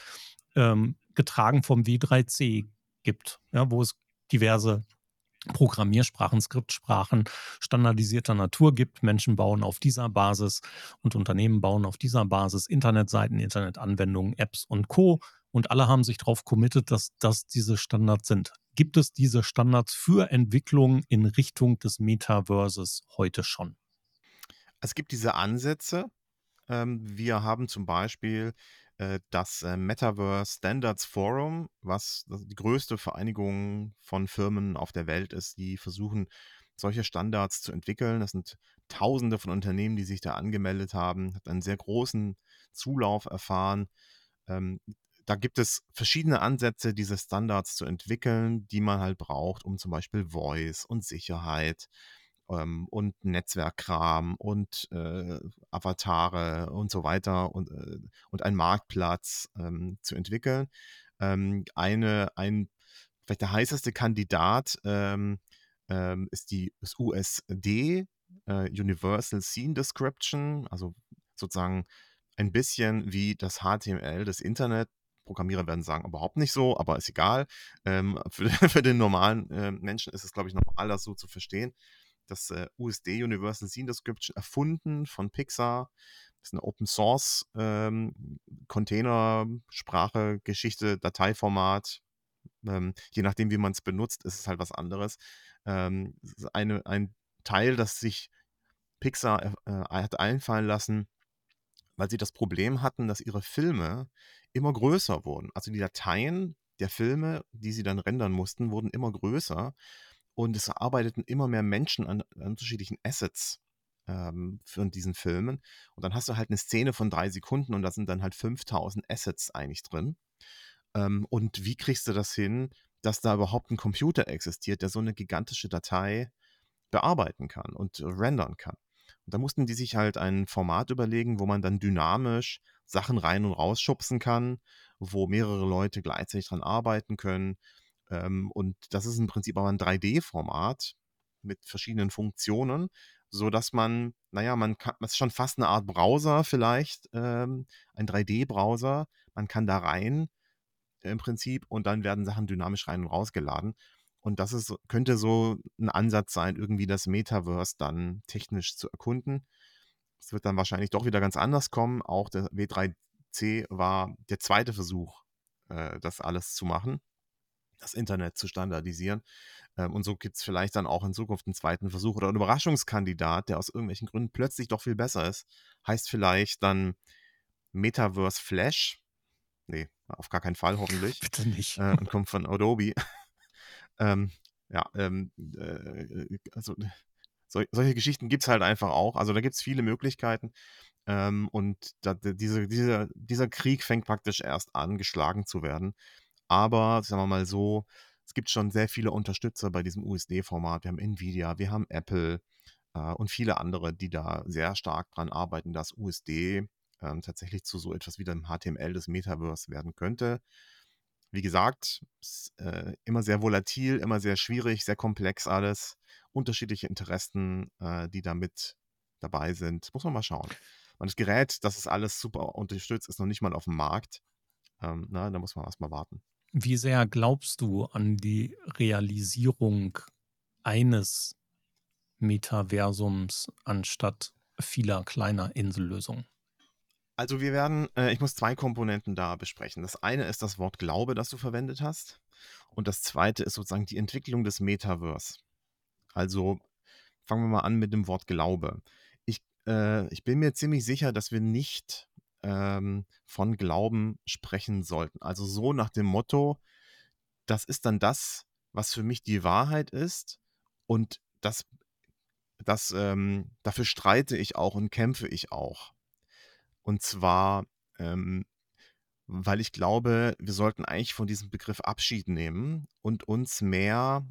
ähm, getragen vom W3C gibt, ja, wo es diverse Programmiersprachen, Skriptsprachen standardisierter Natur gibt. Menschen bauen auf dieser Basis und Unternehmen bauen auf dieser Basis Internetseiten, Internetanwendungen, Apps und Co. Und alle haben sich darauf committed, dass das diese Standards sind. Gibt es diese Standards für Entwicklung in Richtung des Metaverses heute schon? Es gibt diese Ansätze. Ähm, wir haben zum Beispiel das äh, Metaverse Standards Forum, was die größte Vereinigung von Firmen auf der Welt ist, die versuchen, solche Standards zu entwickeln. Das sind Tausende von Unternehmen, die sich da angemeldet haben, hat einen sehr großen Zulauf erfahren. Ähm, da gibt es verschiedene Ansätze, diese Standards zu entwickeln, die man halt braucht, um zum Beispiel Voice und Sicherheit ähm, und Netzwerkkram und äh, Avatare und so weiter und, äh, und einen Marktplatz ähm, zu entwickeln. Ähm, eine, ein, vielleicht der heißeste Kandidat ähm, ähm, ist die, das USD, äh, Universal Scene Description, also sozusagen ein bisschen wie das HTML des Internet. Programmierer werden sagen, überhaupt nicht so, aber ist egal. Ähm, für, für, den normalen äh, Menschen ist es, glaube ich, normal, das so zu verstehen. Das äh, USD Universal Scene Description erfunden von Pixar. Das ist eine Open Source ähm, Container-Sprache, Geschichte, Dateiformat. Ähm, je nachdem, wie man es benutzt, ist es halt was anderes. Ähm, eine, ein Teil, das sich Pixar äh, hat einfallen lassen, weil sie das Problem hatten, dass ihre Filme immer größer wurden. Also die Dateien der Filme, die sie dann rendern mussten, wurden immer größer und es arbeiteten immer mehr Menschen an, an unterschiedlichen Assets ähm, für diesen Filmen. Und dann hast du halt eine Szene von drei Sekunden und da sind dann halt 5000 Assets eigentlich drin. Ähm, und wie kriegst du das hin, dass da überhaupt ein Computer existiert, der so eine gigantische Datei bearbeiten kann und rendern kann? Und da mussten die sich halt ein Format überlegen, wo man dann dynamisch Sachen rein und rausschubsen kann, wo mehrere Leute gleichzeitig dran arbeiten können. Ähm, und das ist im Prinzip aber ein 3D-Format mit verschiedenen Funktionen, so dass man, naja, man kann, das ist schon fast eine Art Browser vielleicht, ähm, ein 3D-Browser. Man kann da rein im Prinzip und dann werden Sachen dynamisch rein und rausgeladen. Und das ist, könnte so ein Ansatz sein, irgendwie das Metaverse dann technisch zu erkunden. Es wird dann wahrscheinlich doch wieder ganz anders kommen. Auch der W3C war der zweite Versuch, äh, das alles zu machen, das Internet zu standardisieren. Ähm, und so gibt es vielleicht dann auch in Zukunft einen zweiten Versuch oder einen Überraschungskandidat, der aus irgendwelchen Gründen plötzlich doch viel besser ist. Heißt vielleicht dann Metaverse Flash. Nee, auf gar keinen Fall, hoffentlich. Bitte nicht. Äh, und kommt von Adobe. Ähm, ja, ähm, äh, also sol solche Geschichten gibt es halt einfach auch. Also da gibt es viele Möglichkeiten. Ähm, und da, diese, dieser, dieser Krieg fängt praktisch erst an, geschlagen zu werden. Aber, sagen wir mal so, es gibt schon sehr viele Unterstützer bei diesem USD-Format. Wir haben Nvidia, wir haben Apple äh, und viele andere, die da sehr stark dran arbeiten, dass USD ähm, tatsächlich zu so etwas wie dem HTML des Metaverse werden könnte wie gesagt, äh, immer sehr volatil, immer sehr schwierig, sehr komplex alles. Unterschiedliche Interessen, äh, die da mit dabei sind. Muss man mal schauen. Und das Gerät, das ist alles super unterstützt, ist noch nicht mal auf dem Markt. Ähm, na, da muss man erstmal warten. Wie sehr glaubst du an die Realisierung eines Metaversums anstatt vieler kleiner Insellösungen? Also wir werden, äh, ich muss zwei Komponenten da besprechen. Das eine ist das Wort Glaube, das du verwendet hast. Und das zweite ist sozusagen die Entwicklung des Metaverse. Also fangen wir mal an mit dem Wort Glaube. Ich, äh, ich bin mir ziemlich sicher, dass wir nicht ähm, von Glauben sprechen sollten. Also so nach dem Motto, das ist dann das, was für mich die Wahrheit ist und das, das ähm, dafür streite ich auch und kämpfe ich auch. Und zwar, ähm, weil ich glaube, wir sollten eigentlich von diesem Begriff Abschied nehmen und uns mehr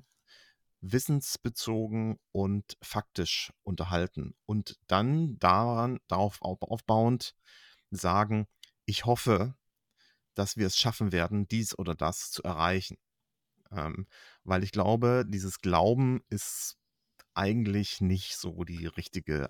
wissensbezogen und faktisch unterhalten und dann daran, darauf aufbauend sagen, ich hoffe, dass wir es schaffen werden, dies oder das zu erreichen. Ähm, weil ich glaube, dieses Glauben ist eigentlich nicht so die richtige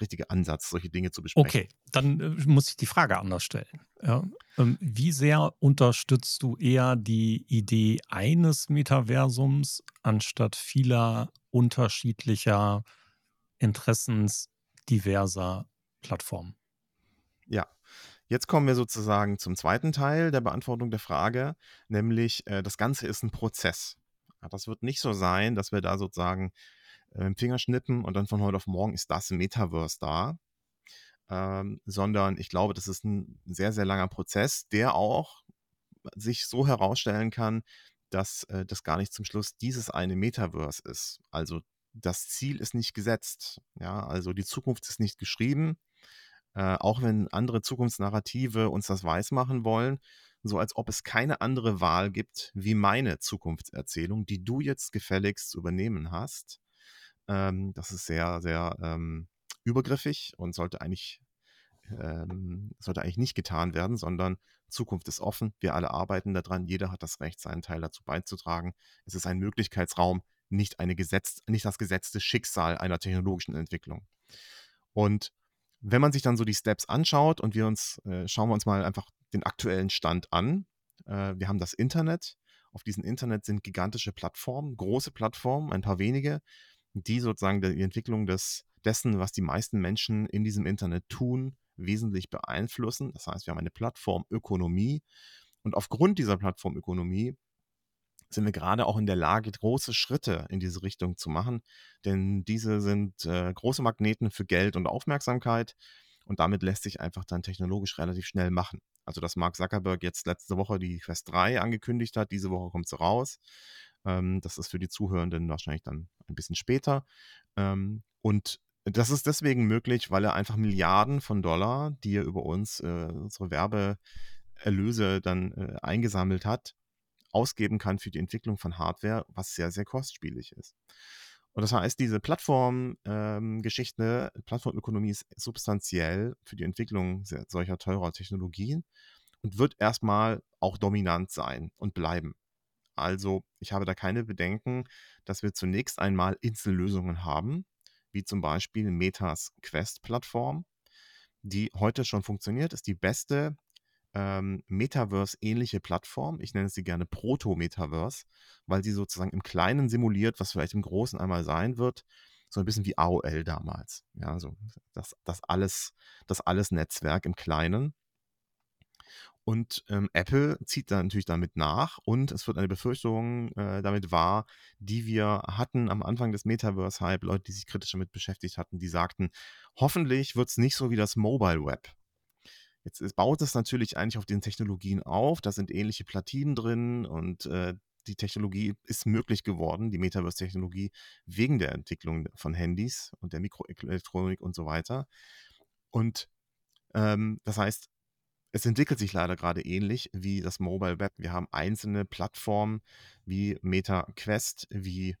richtige Ansatz, solche Dinge zu besprechen. Okay, dann äh, muss ich die Frage anders stellen. Ja, ähm, wie sehr unterstützt du eher die Idee eines Metaversums anstatt vieler unterschiedlicher interessensdiverser Plattformen? Ja, Jetzt kommen wir sozusagen zum zweiten Teil der Beantwortung der Frage, nämlich äh, das Ganze ist ein Prozess. Das wird nicht so sein, dass wir da sozusagen äh, Fingerschnippen und dann von heute auf morgen ist das Metaverse da. Ähm, sondern ich glaube, das ist ein sehr, sehr langer Prozess, der auch sich so herausstellen kann, dass äh, das gar nicht zum Schluss dieses eine Metaverse ist. Also das Ziel ist nicht gesetzt. Ja, also die Zukunft ist nicht geschrieben. Äh, auch wenn andere Zukunftsnarrative uns das weismachen wollen, so als ob es keine andere Wahl gibt wie meine Zukunftserzählung, die du jetzt gefälligst zu übernehmen hast. Ähm, das ist sehr, sehr ähm, übergriffig und sollte eigentlich, ähm, sollte eigentlich nicht getan werden, sondern Zukunft ist offen. Wir alle arbeiten daran. Jeder hat das Recht, seinen Teil dazu beizutragen. Es ist ein Möglichkeitsraum, nicht, eine Gesetz, nicht das gesetzte Schicksal einer technologischen Entwicklung. Und wenn man sich dann so die Steps anschaut und wir uns, äh, schauen wir uns mal einfach den aktuellen Stand an. Äh, wir haben das Internet. Auf diesem Internet sind gigantische Plattformen, große Plattformen, ein paar wenige, die sozusagen die Entwicklung des, dessen, was die meisten Menschen in diesem Internet tun, wesentlich beeinflussen. Das heißt, wir haben eine Plattformökonomie. Und aufgrund dieser Plattformökonomie sind wir gerade auch in der Lage, große Schritte in diese Richtung zu machen. Denn diese sind äh, große Magneten für Geld und Aufmerksamkeit. Und damit lässt sich einfach dann technologisch relativ schnell machen. Also, dass Mark Zuckerberg jetzt letzte Woche die Quest 3 angekündigt hat, diese Woche kommt sie raus. Ähm, das ist für die Zuhörenden wahrscheinlich dann ein bisschen später. Ähm, und das ist deswegen möglich, weil er einfach Milliarden von Dollar, die er über uns, äh, unsere Werbeerlöse dann äh, eingesammelt hat, ausgeben kann für die Entwicklung von Hardware, was sehr, sehr kostspielig ist. Und das heißt, diese Plattformgeschichte, ähm, Plattformökonomie ist substanziell für die Entwicklung solcher teurer Technologien und wird erstmal auch dominant sein und bleiben. Also ich habe da keine Bedenken, dass wir zunächst einmal Insellösungen haben, wie zum Beispiel Metas Quest-Plattform, die heute schon funktioniert, ist die beste ähm, Metaverse-ähnliche Plattform. Ich nenne sie gerne Proto-Metaverse, weil sie sozusagen im Kleinen simuliert, was vielleicht im Großen einmal sein wird. So ein bisschen wie AOL damals. Ja, so das, das alles, das alles Netzwerk im Kleinen. Und ähm, Apple zieht da natürlich damit nach und es wird eine Befürchtung äh, damit wahr, die wir hatten am Anfang des Metaverse-Hype, Leute, die sich kritisch damit beschäftigt hatten, die sagten, hoffentlich wird es nicht so wie das Mobile Web. Jetzt es baut es natürlich eigentlich auf den Technologien auf, da sind ähnliche Platinen drin und äh, die Technologie ist möglich geworden, die Metaverse-Technologie, wegen der Entwicklung von Handys und der Mikroelektronik und so weiter. Und ähm, das heißt, es entwickelt sich leider gerade ähnlich wie das Mobile Web. Wir haben einzelne Plattformen wie Meta Quest, wie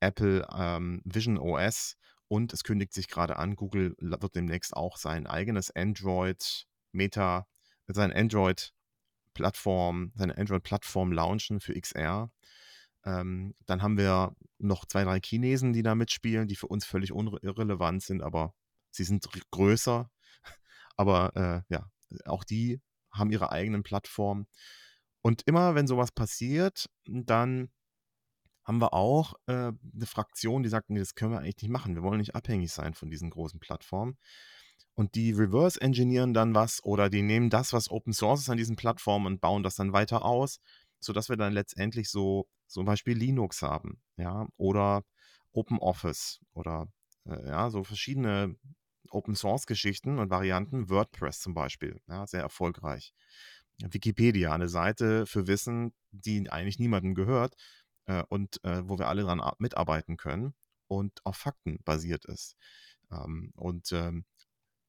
Apple ähm, Vision OS und es kündigt sich gerade an, Google wird demnächst auch sein eigenes Android Meta, sein Android Plattform, seine Android-Plattform launchen für XR. Ähm, dann haben wir noch zwei, drei Chinesen, die da mitspielen, die für uns völlig irrelevant sind, aber sie sind größer. Aber äh, ja, auch die haben ihre eigenen Plattformen. Und immer wenn sowas passiert, dann haben wir auch äh, eine Fraktion, die sagt, nee, das können wir eigentlich nicht machen. Wir wollen nicht abhängig sein von diesen großen Plattformen. Und die reverse engineeren dann was oder die nehmen das, was Open Source ist an diesen Plattformen und bauen das dann weiter aus, sodass wir dann letztendlich so zum Beispiel Linux haben, ja, oder Open Office oder äh, ja, so verschiedene Open Source Geschichten und Varianten, WordPress zum Beispiel, ja, sehr erfolgreich. Wikipedia, eine Seite für Wissen, die eigentlich niemandem gehört äh, und äh, wo wir alle dran mitarbeiten können und auf Fakten basiert ist. Ähm, und ähm,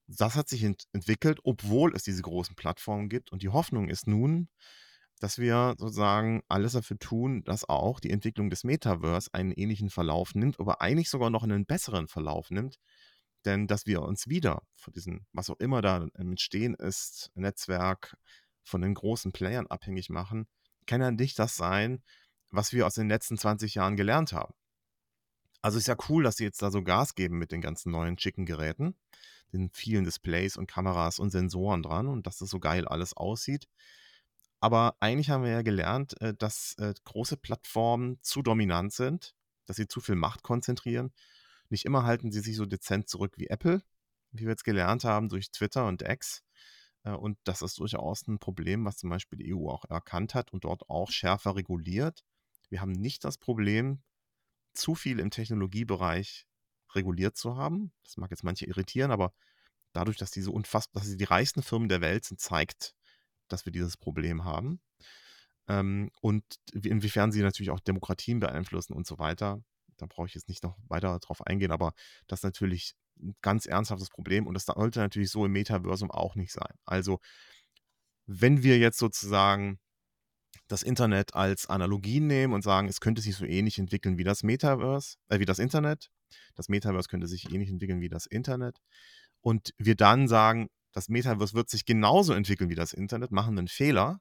das hat sich ent entwickelt, obwohl es diese großen Plattformen gibt. Und die Hoffnung ist nun, dass wir sozusagen alles dafür tun, dass auch die Entwicklung des Metaverse einen ähnlichen Verlauf nimmt, aber eigentlich sogar noch einen besseren Verlauf nimmt, denn dass wir uns wieder von diesem, was auch immer da entstehen ist, Netzwerk von den großen Playern abhängig machen, kann ja nicht das sein, was wir aus den letzten 20 Jahren gelernt haben. Also ist ja cool, dass sie jetzt da so Gas geben mit den ganzen neuen schicken Geräten, den vielen Displays und Kameras und Sensoren dran und dass das so geil alles aussieht. Aber eigentlich haben wir ja gelernt, äh, dass äh, große Plattformen zu dominant sind, dass sie zu viel Macht konzentrieren nicht immer halten sie sich so dezent zurück wie Apple, wie wir jetzt gelernt haben durch Twitter und X. Äh, und das ist durchaus ein Problem, was zum Beispiel die EU auch erkannt hat und dort auch schärfer reguliert. Wir haben nicht das Problem, zu viel im Technologiebereich reguliert zu haben. Das mag jetzt manche irritieren, aber dadurch, dass die so unfassbar, dass sie die reichsten Firmen der Welt sind, zeigt, dass wir dieses Problem haben. Ähm, und inwiefern sie natürlich auch Demokratien beeinflussen und so weiter da brauche ich jetzt nicht noch weiter drauf eingehen, aber das ist natürlich ein ganz ernsthaftes Problem und das sollte natürlich so im Metaversum auch nicht sein. Also, wenn wir jetzt sozusagen das Internet als Analogie nehmen und sagen, es könnte sich so ähnlich entwickeln wie das Metaverse, äh, wie das Internet. Das Metaverse könnte sich ähnlich entwickeln wie das Internet. Und wir dann sagen, das Metaverse wird sich genauso entwickeln wie das Internet, machen einen Fehler,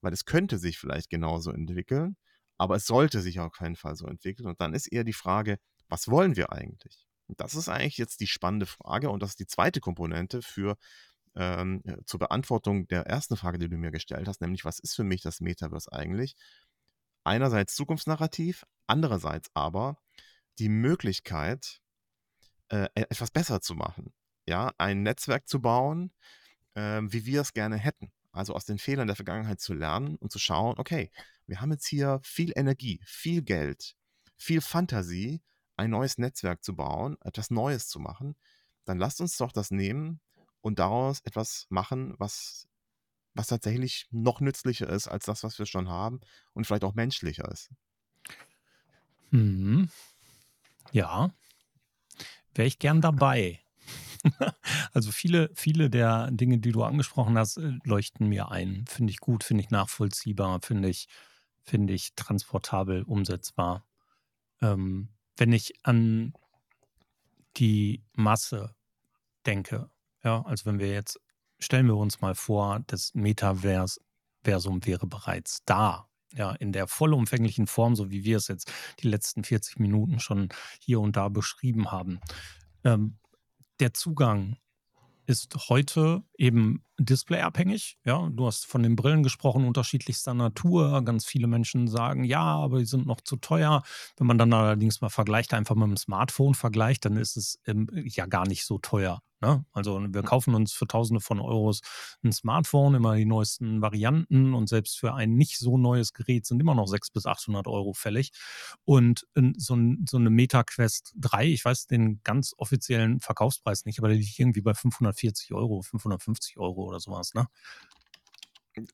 weil es könnte sich vielleicht genauso entwickeln, aber es sollte sich auf keinen Fall so entwickeln. Und dann ist eher die Frage, was wollen wir eigentlich? Und das ist eigentlich jetzt die spannende Frage und das ist die zweite Komponente für ähm, äh, zur Beantwortung der ersten Frage, die du mir gestellt hast, nämlich was ist für mich das Metaverse eigentlich? Einerseits Zukunftsnarrativ, andererseits aber die Möglichkeit, äh, e-, etwas besser zu machen. Ja, ein Netzwerk zu bauen, äh, wie wir es gerne hätten. Also aus den Fehlern der Vergangenheit zu lernen und zu schauen, okay, wir haben jetzt hier viel Energie, viel Geld, viel Fantasie, ein neues Netzwerk zu bauen, etwas Neues zu machen. Dann lasst uns doch das nehmen und daraus etwas machen, was, was tatsächlich noch nützlicher ist als das, was wir schon haben und vielleicht auch menschlicher ist. Mhm. Ja, wäre ich gern dabei. also viele, viele der Dinge, die du angesprochen hast, äh, leuchten mir ein. Finde ich gut, finde ich nachvollziehbar, finde ich, finde ich transportabel, umsetzbar. Ähm, wenn ich an die Masse denke, ja, also wenn wir jetzt, stellen wir uns mal vor, das Metaversum wäre bereits da, ja, in der vollumfänglichen Form, so wie wir es jetzt die letzten 40 Minuten schon hier und da beschrieben haben. Ähm, der Zugang ist heute eben displayabhängig. Ja, du hast von den Brillen gesprochen, unterschiedlichster Natur. Ganz viele Menschen sagen, ja, aber die sind noch zu teuer. Wenn man dann allerdings mal vergleicht, einfach mit dem Smartphone vergleicht, dann ist es ähm, ja gar nicht so teuer. Ne? Also wir kaufen uns für Tausende von Euros ein Smartphone, immer die neuesten Varianten und selbst für ein nicht so neues Gerät sind immer noch 600 bis 800 Euro fällig. Und so, ein, so eine MetaQuest 3, ich weiß den ganz offiziellen Verkaufspreis nicht, aber der liegt irgendwie bei 540 Euro, 550 Euro oder sowas. Ne?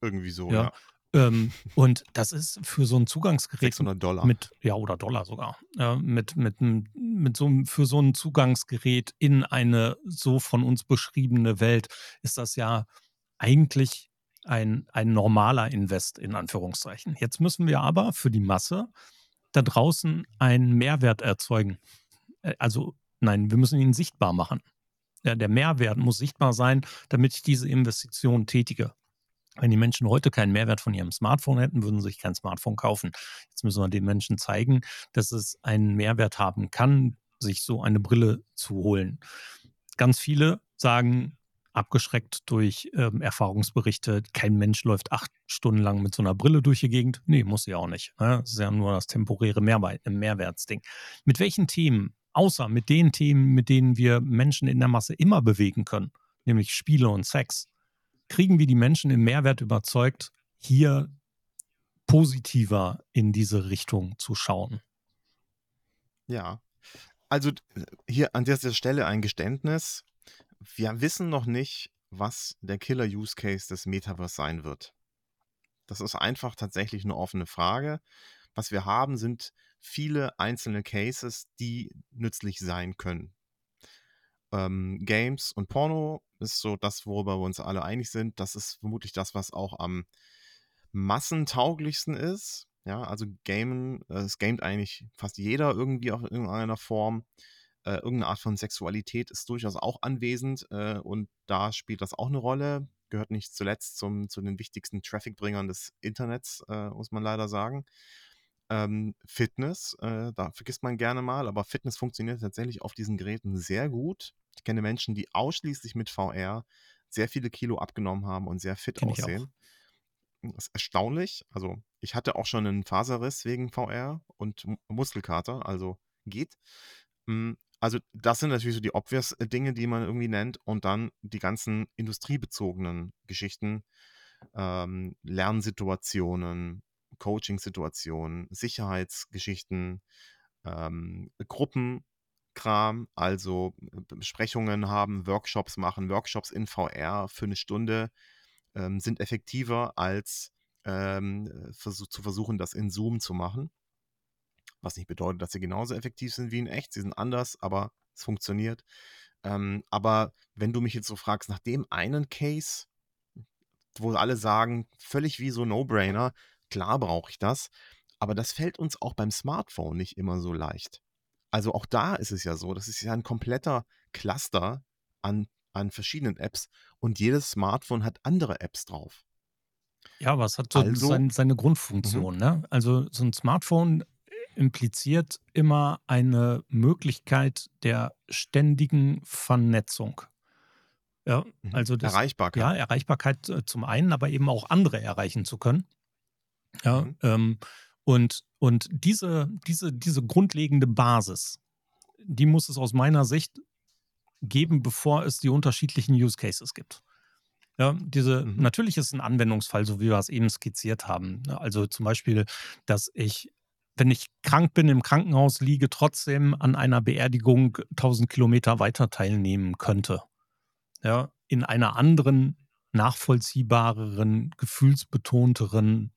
Irgendwie so, ja. ja. Ähm, und das ist für so ein Zugangsgerät 600 Dollar. mit, ja, oder Dollar sogar, äh, mit, mit, mit so, für so ein Zugangsgerät in eine so von uns beschriebene Welt ist das ja eigentlich ein, ein normaler Invest in Anführungszeichen. Jetzt müssen wir aber für die Masse da draußen einen Mehrwert erzeugen. Äh, also nein, wir müssen ihn sichtbar machen. Der Mehrwert muss sichtbar sein, damit ich diese Investition tätige. Wenn die Menschen heute keinen Mehrwert von ihrem Smartphone hätten, würden sie sich kein Smartphone kaufen. Jetzt müssen wir den Menschen zeigen, dass es einen Mehrwert haben kann, sich so eine Brille zu holen. Ganz viele sagen, abgeschreckt durch ähm, Erfahrungsberichte, kein Mensch läuft acht Stunden lang mit so einer Brille durch die Gegend. Nee, muss sie auch nicht. Ne? Das ist ja nur das temporäre Mehrwert, Mehrwertsding. Mit welchen Themen, außer mit den Themen, mit denen wir Menschen in der Masse immer bewegen können, nämlich Spiele und Sex, kriegen wir die Menschen im Mehrwert überzeugt, hier positiver in diese Richtung zu schauen? Ja, also hier an dieser Stelle ein Geständnis. Wir wissen noch nicht, was der Killer-Use-Case des Metaverse sein wird. Das ist einfach tatsächlich eine offene Frage. Was wir haben, sind viele einzelne Cases, die nützlich sein können. Ähm, Games und Porno ist so das, worüber wir uns alle einig sind. Das ist vermutlich das, was auch am massentauglichsten ist. Ja, also Gamen, äh, es gamet eigentlich fast jeder irgendwie auf irgendeiner Form. Äh, irgendeine Art von Sexualität ist durchaus auch anwesend äh, und da spielt das auch eine Rolle. Gehört nicht zuletzt zum, zu den wichtigsten Trafficbringern des Internets, äh, muss man leider sagen. Ähm, Fitness, äh, da vergisst man gerne mal, aber Fitness funktioniert tatsächlich auf diesen Geräten sehr gut. Ich kenne Menschen, die ausschließlich mit VR sehr viele Kilo abgenommen haben und sehr fit Kenn aussehen. Das ist erstaunlich. Also, ich hatte auch schon einen Faserriss wegen VR und Muskelkater, also geht. Hm, also, das sind natürlich so die obvious äh, Dinge, die man irgendwie nennt. Und dann die ganzen industriebezogenen Geschichten, ähm, Lernsituationen, Coaching-Situationen, Sicherheitsgeschichten, ähm, Gruppen, Kram, also Besprechungen haben, Workshops machen, Workshops in VR für eine Stunde ähm, sind effektiver als ähm, versuch, zu versuchen, das in Zoom zu machen. Was nicht bedeutet, dass sie genauso effektiv sind wie in echt. Sie sind anders, aber es funktioniert. Ähm, aber wenn du mich jetzt so fragst, nach dem einen Case, wo alle sagen, völlig wie so No-Brainer, klar brauche ich das, aber das fällt uns auch beim Smartphone nicht immer so leicht. Also auch da ist es ja so, das ist ja ein kompletter Cluster an, an verschiedenen Apps und jedes Smartphone hat andere Apps drauf. Ja, aber es hat so Also sein, seine mhm, Grundfunktion. Ne? Also so ein Smartphone impliziert immer eine Möglichkeit der ständigen Vernetzung. Ja, mhm. also das, ja, Erreichbarkeit. Erreichbarkeit äh, zum einen, aber eben auch andere erreichen zu können. Ja, Mhm, ähm, und, und diese, diese, diese grundlegende Basis, die muss es aus meiner Sicht geben, bevor es die unterschiedlichen Use Cases gibt. Ja, diese, mhm. natürlich ist ein Anwendungsfall, so wie wir es eben skizziert haben. ne? Also zum Beispiel, dass ich, wenn ich krank bin, im Krankenhaus liege, trotzdem an einer Beerdigung 1000 Kilometer weiter teilnehmen könnte. Ja, in einer anderen, nachvollziehbareren, gefühlsbetonteren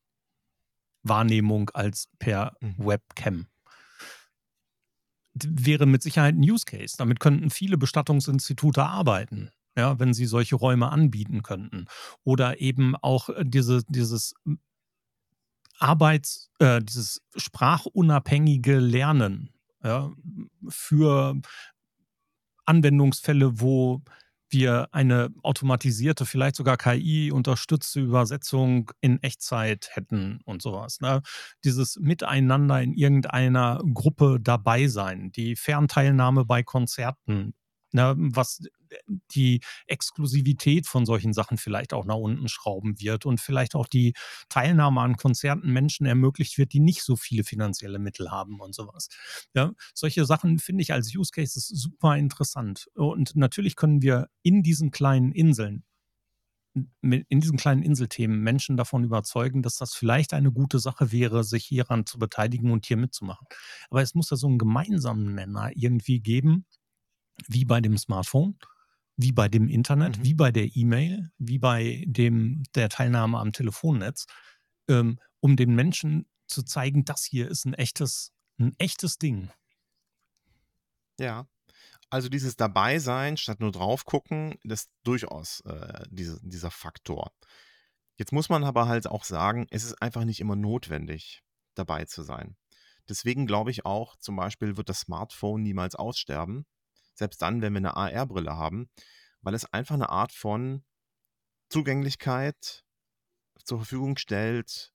Wahrnehmung als per Mhm. Webcam. Wäre mit Sicherheit ein Use Case. Damit könnten viele Bestattungsinstitute arbeiten. Ja, wenn sie solche Räume anbieten könnten. Oder eben auch äh, diese, dieses Arbeits, äh, dieses sprachunabhängige Lernen ja, für Anwendungsfälle, wo wir eine automatisierte, vielleicht sogar KI-unterstützte Übersetzung in Echtzeit hätten und sowas. Ne? Dieses Miteinander in irgendeiner Gruppe dabei sein, die Fernteilnahme bei Konzerten, ne? was die Exklusivität von solchen Sachen vielleicht auch nach unten schrauben wird und vielleicht auch die Teilnahme an Konzerten Menschen ermöglicht wird, die nicht so viele finanzielle Mittel haben und sowas. Ja, solche Sachen finde ich als Use Cases super interessant. Und natürlich können wir in diesen kleinen Inseln, in diesen kleinen Inselthemen Menschen davon überzeugen, dass das vielleicht eine gute Sache wäre, sich hieran zu beteiligen und hier mitzumachen. Aber es muss ja so einen gemeinsamen Nenner irgendwie geben, wie bei dem Smartphone, wie bei dem Internet, Mhm. wie bei der E-Mail, wie bei dem, der Teilnahme am Telefonnetz, ähm, um den Menschen zu zeigen, das hier ist ein echtes, ein echtes Ding. Ja. Also dieses Dabeisein statt nur drauf gucken, das ist durchaus äh, diese, dieser Faktor. Jetzt muss man aber halt auch sagen, es ist einfach nicht immer notwendig, dabei zu sein. Deswegen glaube ich auch, zum Beispiel wird das Smartphone niemals aussterben, selbst dann, wenn wir eine AR-Brille haben, weil es einfach eine Art von Zugänglichkeit zur Verfügung stellt,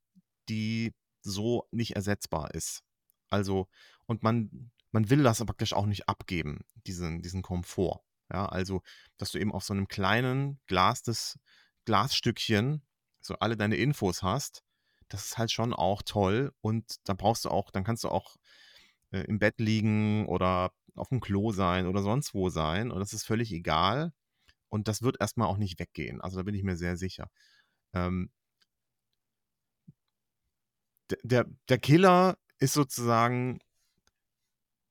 die so nicht ersetzbar ist. Also, und man, man will das praktisch auch nicht abgeben, diesen, diesen Komfort. Ja, also, dass du eben auf so einem kleinen Glas des Glasstückchen so alle deine Infos hast, das ist halt schon auch toll. Und da brauchst du auch, dann kannst du auch äh, im Bett liegen oder auf dem Klo sein oder sonst wo sein. Und das ist völlig egal. Und das wird erstmal auch nicht weggehen. Also da bin ich mir sehr sicher. Ähm, der, der Killer ist sozusagen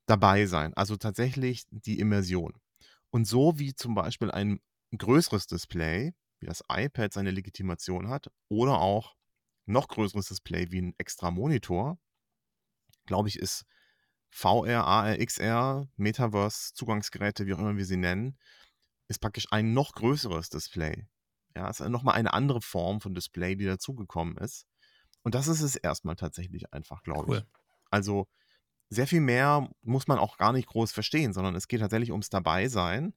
dabei sein, also tatsächlich die Immersion. Und so wie zum Beispiel ein größeres Display, wie das iPad seine Legitimation hat, oder auch noch größeres Display wie ein extra Monitor, glaube ich, ist VR, AR, XR, Metaverse, Zugangsgeräte, wie auch immer wir sie nennen, ist praktisch ein noch größeres Display. Ja, es ist nochmal eine andere Form von Display, die dazugekommen ist. Und das ist es erstmal tatsächlich einfach, glaube Cool. ich. Also sehr viel mehr muss man auch gar nicht groß verstehen, sondern es geht tatsächlich ums Dabeisein,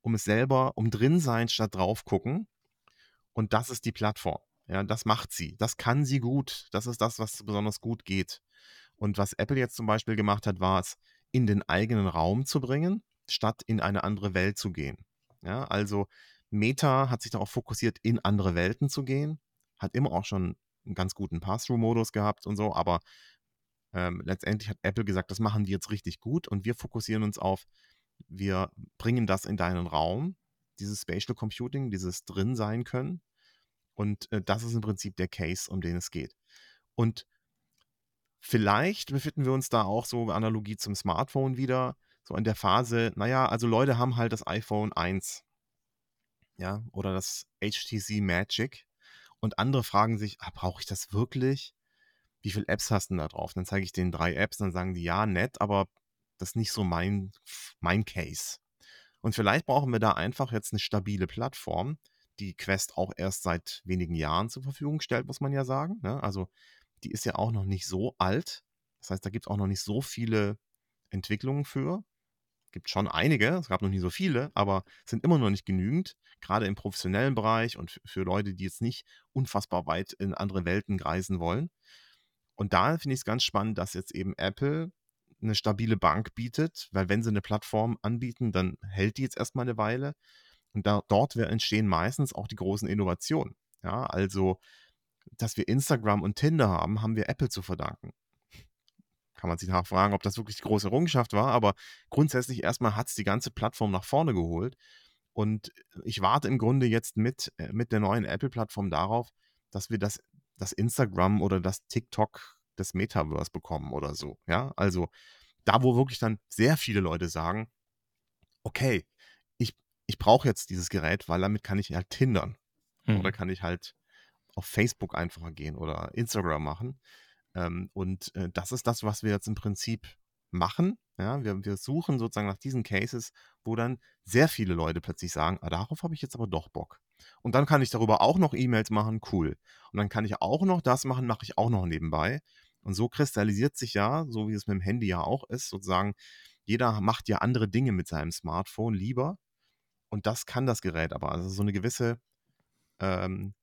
um es selber, um drin sein statt drauf gucken. Und das ist die Plattform. Ja, das macht sie. Das kann sie gut. Das ist das, was besonders gut geht. Und was Apple jetzt zum Beispiel gemacht hat, war es, in den eigenen Raum zu bringen, statt in eine andere Welt zu gehen. Ja, also Meta hat sich darauf fokussiert, in andere Welten zu gehen, hat immer auch schon einen ganz guten Pass-Through-Modus gehabt und so, aber ähm, letztendlich hat Apple gesagt, das machen die jetzt richtig gut und wir fokussieren uns auf, wir bringen das in deinen Raum, dieses Spatial Computing, dieses drin sein können. Und äh, das ist im Prinzip der Case, um den es geht. Und vielleicht befinden wir uns da auch so Analogie zum Smartphone wieder, so in der Phase, naja, also Leute haben halt das iPhone 1, ja, oder das HTC Magic und andere fragen sich, ah, brauche ich das wirklich? wie viele Apps hast du denn da drauf? Dann zeige ich denen drei Apps, dann sagen die, ja, nett, aber das ist nicht so mein, mein Case. Und vielleicht brauchen wir da einfach jetzt eine stabile Plattform, die Quest auch erst seit wenigen Jahren zur Verfügung stellt, muss man ja sagen. Ne? Also die ist ja auch noch nicht so alt. Das heißt, da gibt es auch noch nicht so viele Entwicklungen für. Gibt schon einige, es gab noch nie so viele, aber sind immer noch nicht genügend, gerade im professionellen Bereich und für Leute, die jetzt nicht unfassbar weit in andere Welten reisen wollen. Und da finde ich es ganz spannend, dass jetzt eben Apple eine stabile Bank bietet, weil wenn sie eine Plattform anbieten, dann hält die jetzt erstmal eine Weile. Und da, dort entstehen meistens auch die großen Innovationen. Ja, also, dass wir Instagram und Tinder haben, haben wir Apple zu verdanken. Kann man sich nachfragen, ob das wirklich die große Errungenschaft war, aber grundsätzlich erstmal hat es die ganze Plattform nach vorne geholt. Und ich warte im Grunde jetzt mit, äh, mit der neuen Apple-Plattform darauf, dass wir das, das Instagram oder das TikTok des Metaverse bekommen oder so. Ja, also da, wo wirklich dann sehr viele Leute sagen, okay, ich, ich brauche jetzt dieses Gerät, weil damit kann ich halt tindern. Mhm. Oder kann ich halt auf Facebook einfacher gehen oder Instagram machen. Ähm, und äh, das ist das, was wir jetzt im Prinzip machen. Ja, wir, wir suchen sozusagen nach diesen Cases, wo dann sehr viele Leute plötzlich sagen, ah, darauf habe ich jetzt aber doch Bock. Und dann kann ich darüber auch noch E-Mails machen, cool. Und dann kann ich auch noch das machen, mache ich auch noch nebenbei. Und so kristallisiert sich ja, so wie es mit dem Handy ja auch ist, sozusagen, jeder macht ja andere Dinge mit seinem Smartphone lieber. Und das kann das Gerät aber. Also so eine gewisse, ähm,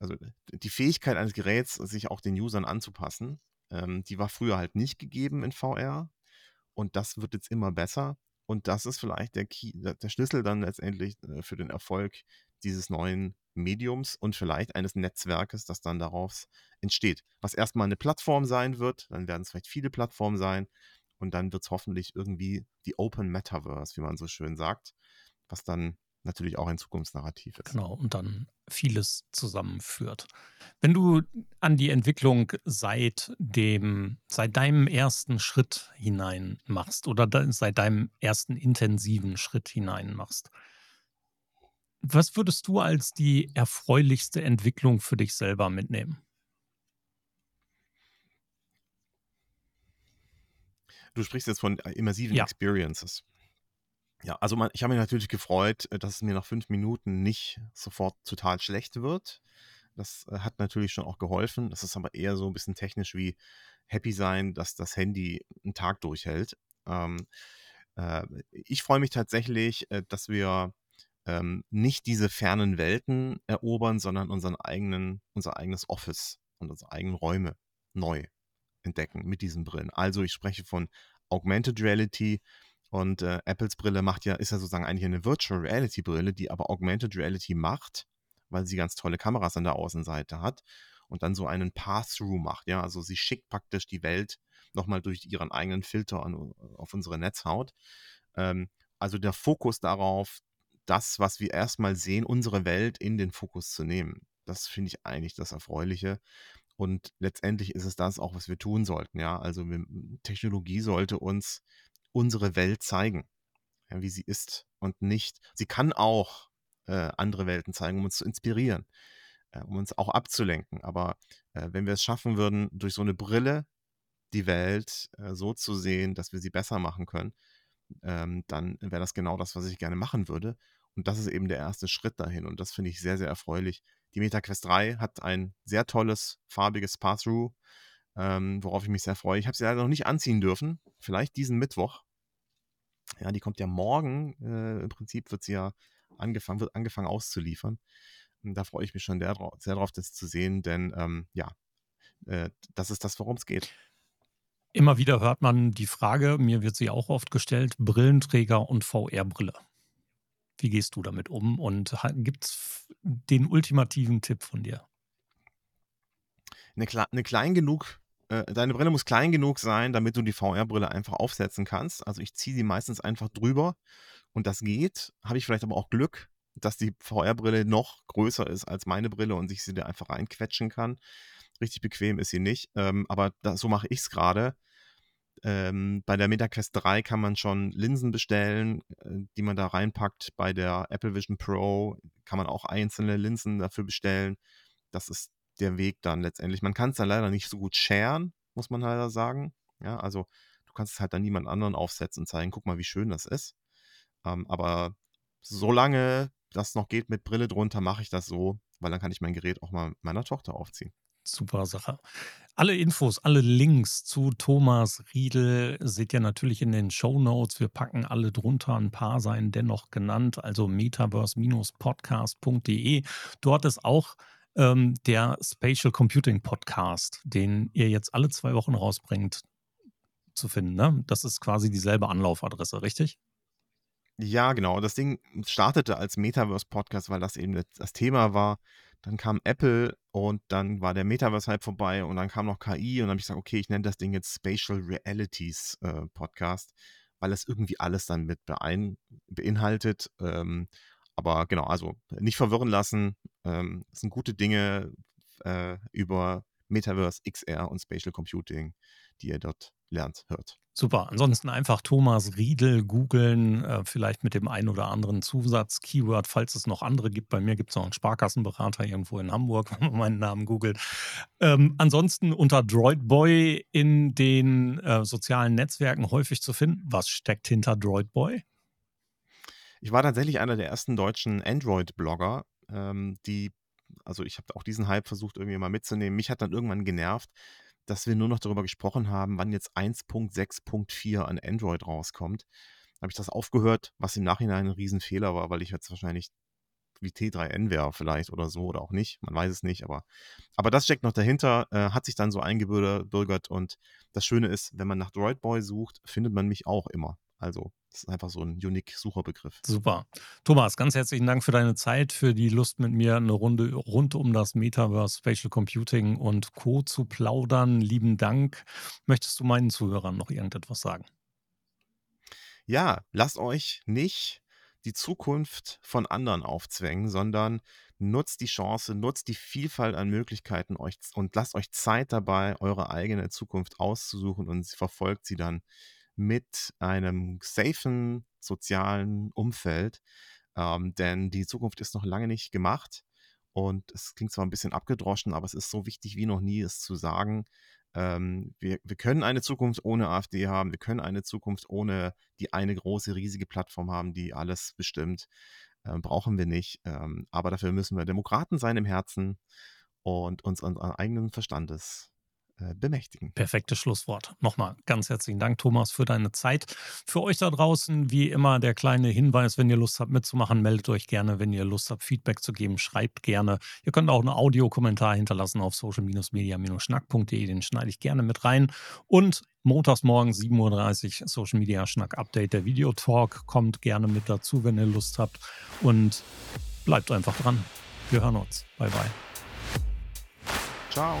also die Fähigkeit eines Geräts, sich auch den Usern anzupassen, ähm, die war früher halt nicht gegeben in VR. Und das wird jetzt immer besser. Und das ist vielleicht der, Key, der Schlüssel dann letztendlich äh, für den Erfolg dieses neuen Mediums und vielleicht eines Netzwerkes, das dann daraus entsteht. Was erstmal eine Plattform sein wird, dann werden es vielleicht viele Plattformen sein und dann wird es hoffentlich irgendwie die Open Metaverse, wie man so schön sagt, was dann natürlich auch ein Zukunftsnarrativ ist. Genau, und dann vieles zusammenführt. Wenn du an die Entwicklung seit dem, seit deinem ersten Schritt hinein machst oder seit deinem ersten intensiven Schritt hinein machst, was würdest du als die erfreulichste Entwicklung für dich selber mitnehmen? Du sprichst jetzt von äh, immersiven ja. Experiences. Ja, also man, ich habe mich natürlich gefreut, äh, dass es mir nach fünf Minuten nicht sofort total schlecht wird. Das äh, hat natürlich schon auch geholfen. Das ist aber eher so ein bisschen technisch wie happy sein, dass das Handy einen Tag durchhält. Ähm, äh, ich freue mich tatsächlich, äh, dass wir ähm, nicht diese fernen Welten erobern, sondern unseren eigenen, unser eigenes Office und unsere eigenen Räume neu entdecken mit diesen Brillen. Also ich spreche von Augmented Reality und äh, Apples Brille macht ja, ist ja sozusagen eigentlich eine Virtual Reality Brille, die aber Augmented Reality macht, weil sie ganz tolle Kameras an der Außenseite hat und dann so einen Pass-Through macht. Ja, also sie schickt praktisch die Welt nochmal durch ihren eigenen Filter an, auf unsere Netzhaut. Ähm, also der Fokus darauf, das, was wir erstmal sehen, unsere Welt in den Fokus zu nehmen. Das finde ich eigentlich das Erfreuliche. Und letztendlich ist es das auch, was wir tun sollten. Ja, also Technologie sollte uns unsere Welt zeigen, ja, wie sie ist und nicht. Sie kann auch äh, andere Welten zeigen, um uns zu inspirieren, äh, um uns auch abzulenken. Aber äh, wenn wir es schaffen würden, durch so eine Brille die Welt äh, so zu sehen, dass wir sie besser machen können, ähm, dann wäre das genau das, was ich gerne machen würde. Und das ist eben der erste Schritt dahin. Und das finde ich sehr, sehr erfreulich. Die MetaQuest 3 hat ein sehr tolles, farbiges Pass-Through, ähm, worauf ich mich sehr freue. Ich habe sie leider noch nicht anziehen dürfen. Vielleicht diesen Mittwoch. Ja, die kommt ja morgen. Äh, Im Prinzip wird sie ja angefangen, wird angefangen auszuliefern. Und da freue ich mich schon sehr, sehr drauf, das zu sehen, denn ähm, ja, äh, das ist das, worum es geht. Immer wieder hört man die Frage, mir wird sie auch oft gestellt, Brillenträger und VR-Brille. Wie gehst du damit um und gibt es den ultimativen Tipp von dir? Eine, eine klein genug, äh, deine Brille muss klein genug sein, damit du die VR-Brille einfach aufsetzen kannst. Also ich ziehe sie meistens einfach drüber und das geht. Habe ich vielleicht aber auch Glück, dass die VR-Brille noch größer ist als meine Brille und ich sie da einfach reinquetschen kann. Richtig bequem ist sie nicht, ähm, aber da, so mache ich es gerade. Ähm, bei der MetaQuest 3 kann man schon Linsen bestellen, äh, die man da reinpackt. Bei der Apple Vision Pro kann man auch einzelne Linsen dafür bestellen. Das ist der Weg dann letztendlich. Man kann es dann leider nicht so gut sharen, muss man leider sagen. Ja, also du kannst es halt dann niemand anderen aufsetzen und zeigen, guck mal, wie schön das ist. Ähm, aber solange das noch geht mit Brille drunter, mache ich das so, weil dann kann ich mein Gerät auch mal meiner Tochter aufziehen. Super Sache. Alle Infos, alle Links zu Thomas Riedel seht ihr natürlich in den Show Notes. Wir packen alle drunter. Ein paar seien dennoch genannt, also metaverse-podcast.de. Dort ist auch ähm, der Spatial Computing Podcast, den ihr jetzt alle zwei Wochen rausbringt, zu finden. Ne? Das ist quasi dieselbe Anlaufadresse, richtig? Ja, genau. Das Ding startete als Metaverse-Podcast, weil das eben das Thema war. Dann kam Apple und dann war der Metaverse-Hype vorbei und dann kam noch KI und dann habe ich gesagt, okay, ich nenne das Ding jetzt Spatial Realities äh, Podcast, weil es irgendwie alles dann mit beein beinhaltet. Ähm, aber genau, also nicht verwirren lassen. Ähm, es sind gute Dinge äh, über Metaverse, XR und Spatial Computing, die ihr dort lernt, hört. Super. Ansonsten einfach Thomas Riedel googeln, äh, vielleicht mit dem einen oder anderen Zusatz-Keyword, falls es noch andere gibt. Bei mir gibt es noch einen Sparkassenberater irgendwo in Hamburg, wenn man meinen Namen googelt. Ähm, ansonsten unter Droidboy in den äh, sozialen Netzwerken häufig zu finden. Was steckt hinter Droidboy? Ich war tatsächlich einer der ersten deutschen Android-Blogger, ähm, die, also ich habe auch diesen Hype versucht irgendwie mal mitzunehmen. Mich hat dann irgendwann genervt, dass wir nur noch darüber gesprochen haben, wann jetzt 1.6.4 an Android rauskommt. Habe ich das aufgehört, was im Nachhinein ein Riesenfehler war, weil ich jetzt wahrscheinlich wie T3N wäre vielleicht oder so oder auch nicht. Man weiß es nicht, aber, aber das steckt noch dahinter, äh, hat sich dann so eingebürgert und das Schöne ist, wenn man nach Droidboy sucht, findet man mich auch immer. Also das ist einfach so ein unique Sucherbegriff. Super. Thomas, ganz herzlichen Dank für deine Zeit, für die Lust mit mir eine Runde rund um das Metaverse, Spatial Computing und Co. zu plaudern. Lieben Dank. Möchtest du meinen Zuhörern noch irgendetwas sagen? Ja, lasst euch nicht die Zukunft von anderen aufzwängen, sondern nutzt die Chance, nutzt die Vielfalt an Möglichkeiten euch und lasst euch Zeit dabei, eure eigene Zukunft auszusuchen und verfolgt sie dann mit einem safen sozialen Umfeld, ähm, denn die Zukunft ist noch lange nicht gemacht und es klingt zwar ein bisschen abgedroschen, aber es ist so wichtig wie noch nie, es zu sagen. Ähm, wir, wir können eine Zukunft ohne AfD haben, wir können eine Zukunft ohne die eine große, riesige Plattform haben, die alles bestimmt. Ähm, brauchen wir nicht. Ähm, aber dafür müssen wir Demokraten sein im Herzen und uns unseren eigenen Verstandes bemächtigen. Perfektes Schlusswort. Nochmal ganz herzlichen Dank, Thomas, für deine Zeit. Für euch da draußen, wie immer, der kleine Hinweis, wenn ihr Lust habt mitzumachen, meldet euch gerne. Wenn ihr Lust habt, Feedback zu geben, schreibt gerne. Ihr könnt auch einen Audiokommentar hinterlassen auf social-media-schnack.de, den schneide ich gerne mit rein. Und montags morgen 7.30 Uhr Social Media Schnack Update. Der Videotalk kommt gerne mit dazu, wenn ihr Lust habt. Und bleibt einfach dran. Wir hören uns. Bye, bye. Ciao.